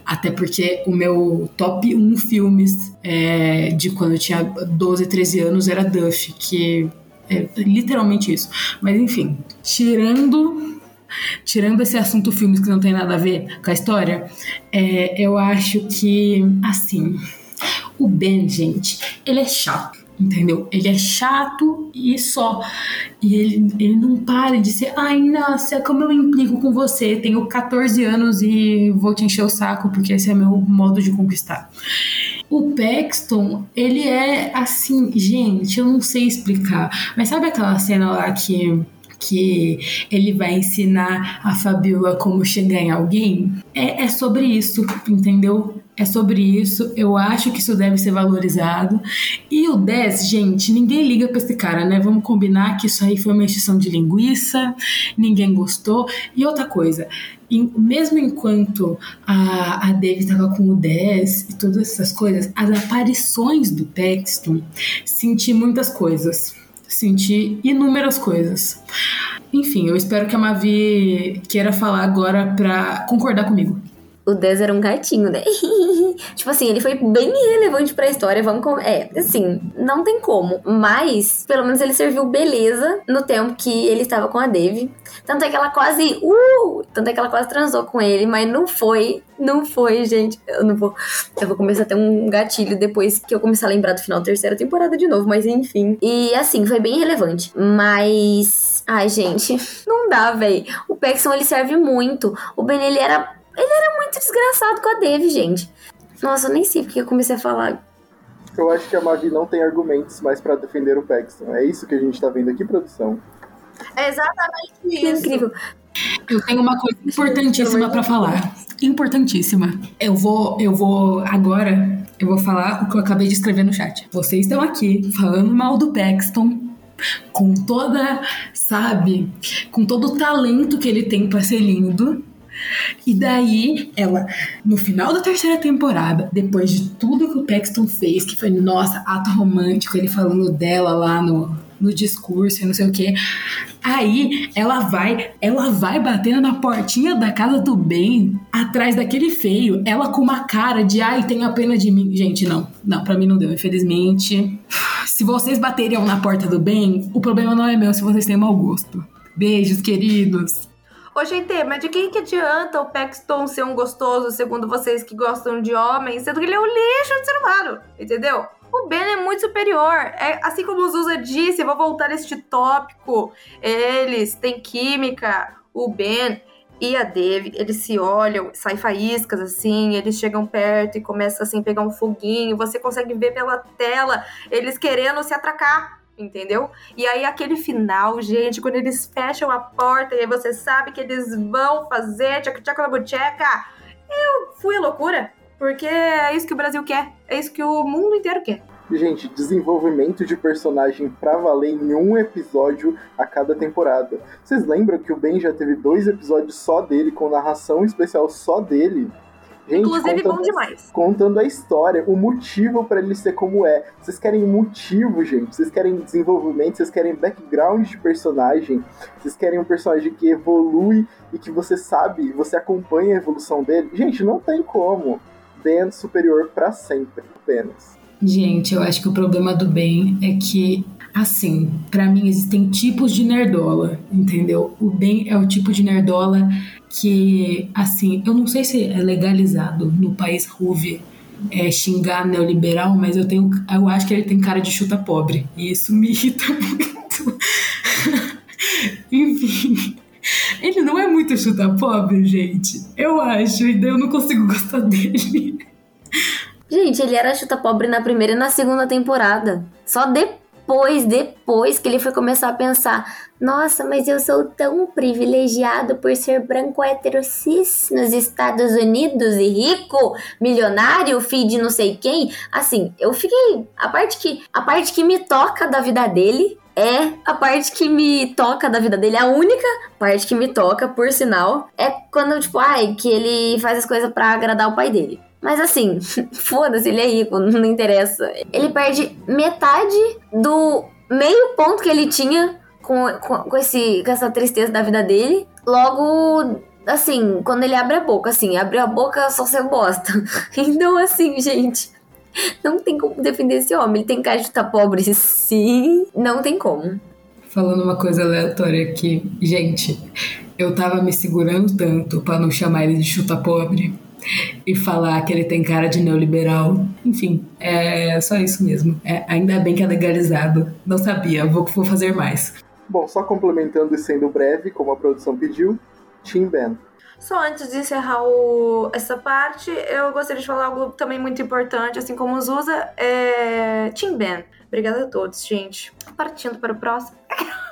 Até porque o meu top 1 filmes é, de quando eu tinha 12, 13 anos era Duff, que é literalmente isso. Mas enfim, tirando tirando esse assunto filmes que não tem nada a ver com a história, é, eu acho que, assim, o Ben, gente, ele é chato entendeu? Ele é chato e só. E ele, ele não para de ser, ai, nossa, como eu implico com você, tenho 14 anos e vou te encher o saco porque esse é meu modo de conquistar. O Paxton, ele é assim, gente, eu não sei explicar, mas sabe aquela cena lá que que ele vai ensinar a Fabiola como chegar em alguém, é, é sobre isso, entendeu? É sobre isso, eu acho que isso deve ser valorizado. E o 10, gente, ninguém liga pra esse cara, né? Vamos combinar que isso aí foi uma exceção de linguiça, ninguém gostou. E outra coisa, mesmo enquanto a, a Dave tava com o 10 e todas essas coisas, as aparições do Paxton senti muitas coisas senti inúmeras coisas. Enfim, eu espero que a Mavi queira falar agora pra concordar comigo. O 10 era um gatinho, né? tipo assim, ele foi bem relevante pra história. Vamos com... É, assim, não tem como. Mas, pelo menos ele serviu beleza no tempo que ele estava com a Dave. Tanto é que ela quase. Uh! Tanto é que ela quase transou com ele, mas não foi. Não foi, gente. Eu não vou. Eu vou começar a ter um gatilho depois que eu começar a lembrar do final da terceira temporada de novo, mas enfim. E assim, foi bem relevante. Mas. Ai, gente, não dá, velho. O Paxton ele serve muito. O Ben ele era ele era muito desgraçado com a Dave, gente. Nossa, eu nem sei porque eu comecei a falar. Eu acho que a Mavi não tem argumentos mais para defender o Paxton. É isso que a gente tá vendo aqui, produção. É exatamente isso. Que incrível. Eu tenho uma coisa importantíssima para falar. Importantíssima. Eu vou, eu vou agora, eu vou falar o que eu acabei de escrever no chat. Vocês estão aqui falando mal do Paxton com toda, sabe, com todo o talento que ele tem para ser lindo. E daí, ela, no final da terceira temporada, depois de tudo que o Paxton fez, que foi, nossa, ato romântico, ele falando dela lá no, no discurso e não sei o que. Aí ela vai, ela vai batendo na portinha da casa do bem, atrás daquele feio, ela com uma cara de ai, tenha pena de mim. Gente, não, não, para mim não deu, infelizmente. Se vocês bateriam na porta do bem, o problema não é meu se vocês têm mau gosto. Beijos, queridos. Ô, gente, mas de quem que adianta o Paxton ser um gostoso, segundo vocês que gostam de homens, sendo que ele é um lixo de ser humano, entendeu? O Ben é muito superior. É, assim como o Zusa disse, vou voltar neste tópico. Eles têm química. O Ben e a Dave, eles se olham, saem faíscas assim, eles chegam perto e começam assim a pegar um foguinho. Você consegue ver pela tela eles querendo se atracar entendeu? E aí aquele final, gente, quando eles fecham a porta e aí você sabe que eles vão fazer tchaca tchaca na boteca, eu fui loucura, porque é isso que o Brasil quer, é isso que o mundo inteiro quer. Gente, desenvolvimento de personagem pra valer em um episódio a cada temporada. Vocês lembram que o Ben já teve dois episódios só dele, com narração especial só dele? Gente, Inclusive, contando, bom demais. Contando a história, o motivo para ele ser como é. Vocês querem motivo, gente. Vocês querem desenvolvimento, vocês querem background de personagem. Vocês querem um personagem que evolui e que você sabe, você acompanha a evolução dele. Gente, não tem como. Ben superior para sempre, apenas. Gente, eu acho que o problema do Ben é que assim, para mim existem tipos de nerdola, entendeu? O Ben é o tipo de nerdola que, assim, eu não sei se é legalizado no país Ruve é, xingar neoliberal, mas eu tenho, eu acho que ele tem cara de chuta pobre e isso me irrita muito. Enfim, ele não é muito chuta pobre, gente. Eu acho, e daí eu não consigo gostar dele. Gente, ele era chuta pobre na primeira e na segunda temporada. Só depois depois, depois que ele foi começar a pensar: nossa, mas eu sou tão privilegiado por ser branco hétero cis nos Estados Unidos e rico, milionário, filho de não sei quem. Assim, eu fiquei. A parte que, a parte que me toca da vida dele é a parte que me toca da vida dele. A única parte que me toca, por sinal, é quando, tipo, ai, que ele faz as coisas para agradar o pai dele. Mas assim, foda-se, ele é rico, não interessa. Ele perde metade do meio ponto que ele tinha com, com, com, esse, com essa tristeza da vida dele. Logo, assim, quando ele abre a boca, assim, abre a boca só você bosta. Então, assim, gente, não tem como defender esse homem. Ele tem cara de estar pobre, sim. Não tem como. Falando uma coisa aleatória aqui, gente, eu tava me segurando tanto para não chamar ele de chuta pobre e falar que ele tem cara de neoliberal. Enfim, é só isso mesmo. É, ainda bem que é legalizado. Não sabia, vou, vou fazer mais. Bom, só complementando e sendo breve, como a produção pediu, Tim Ben. Só antes de encerrar o, essa parte, eu gostaria de falar algo também muito importante, assim como os usa, é Tim Ben. Obrigada a todos, gente. Partindo para o próximo.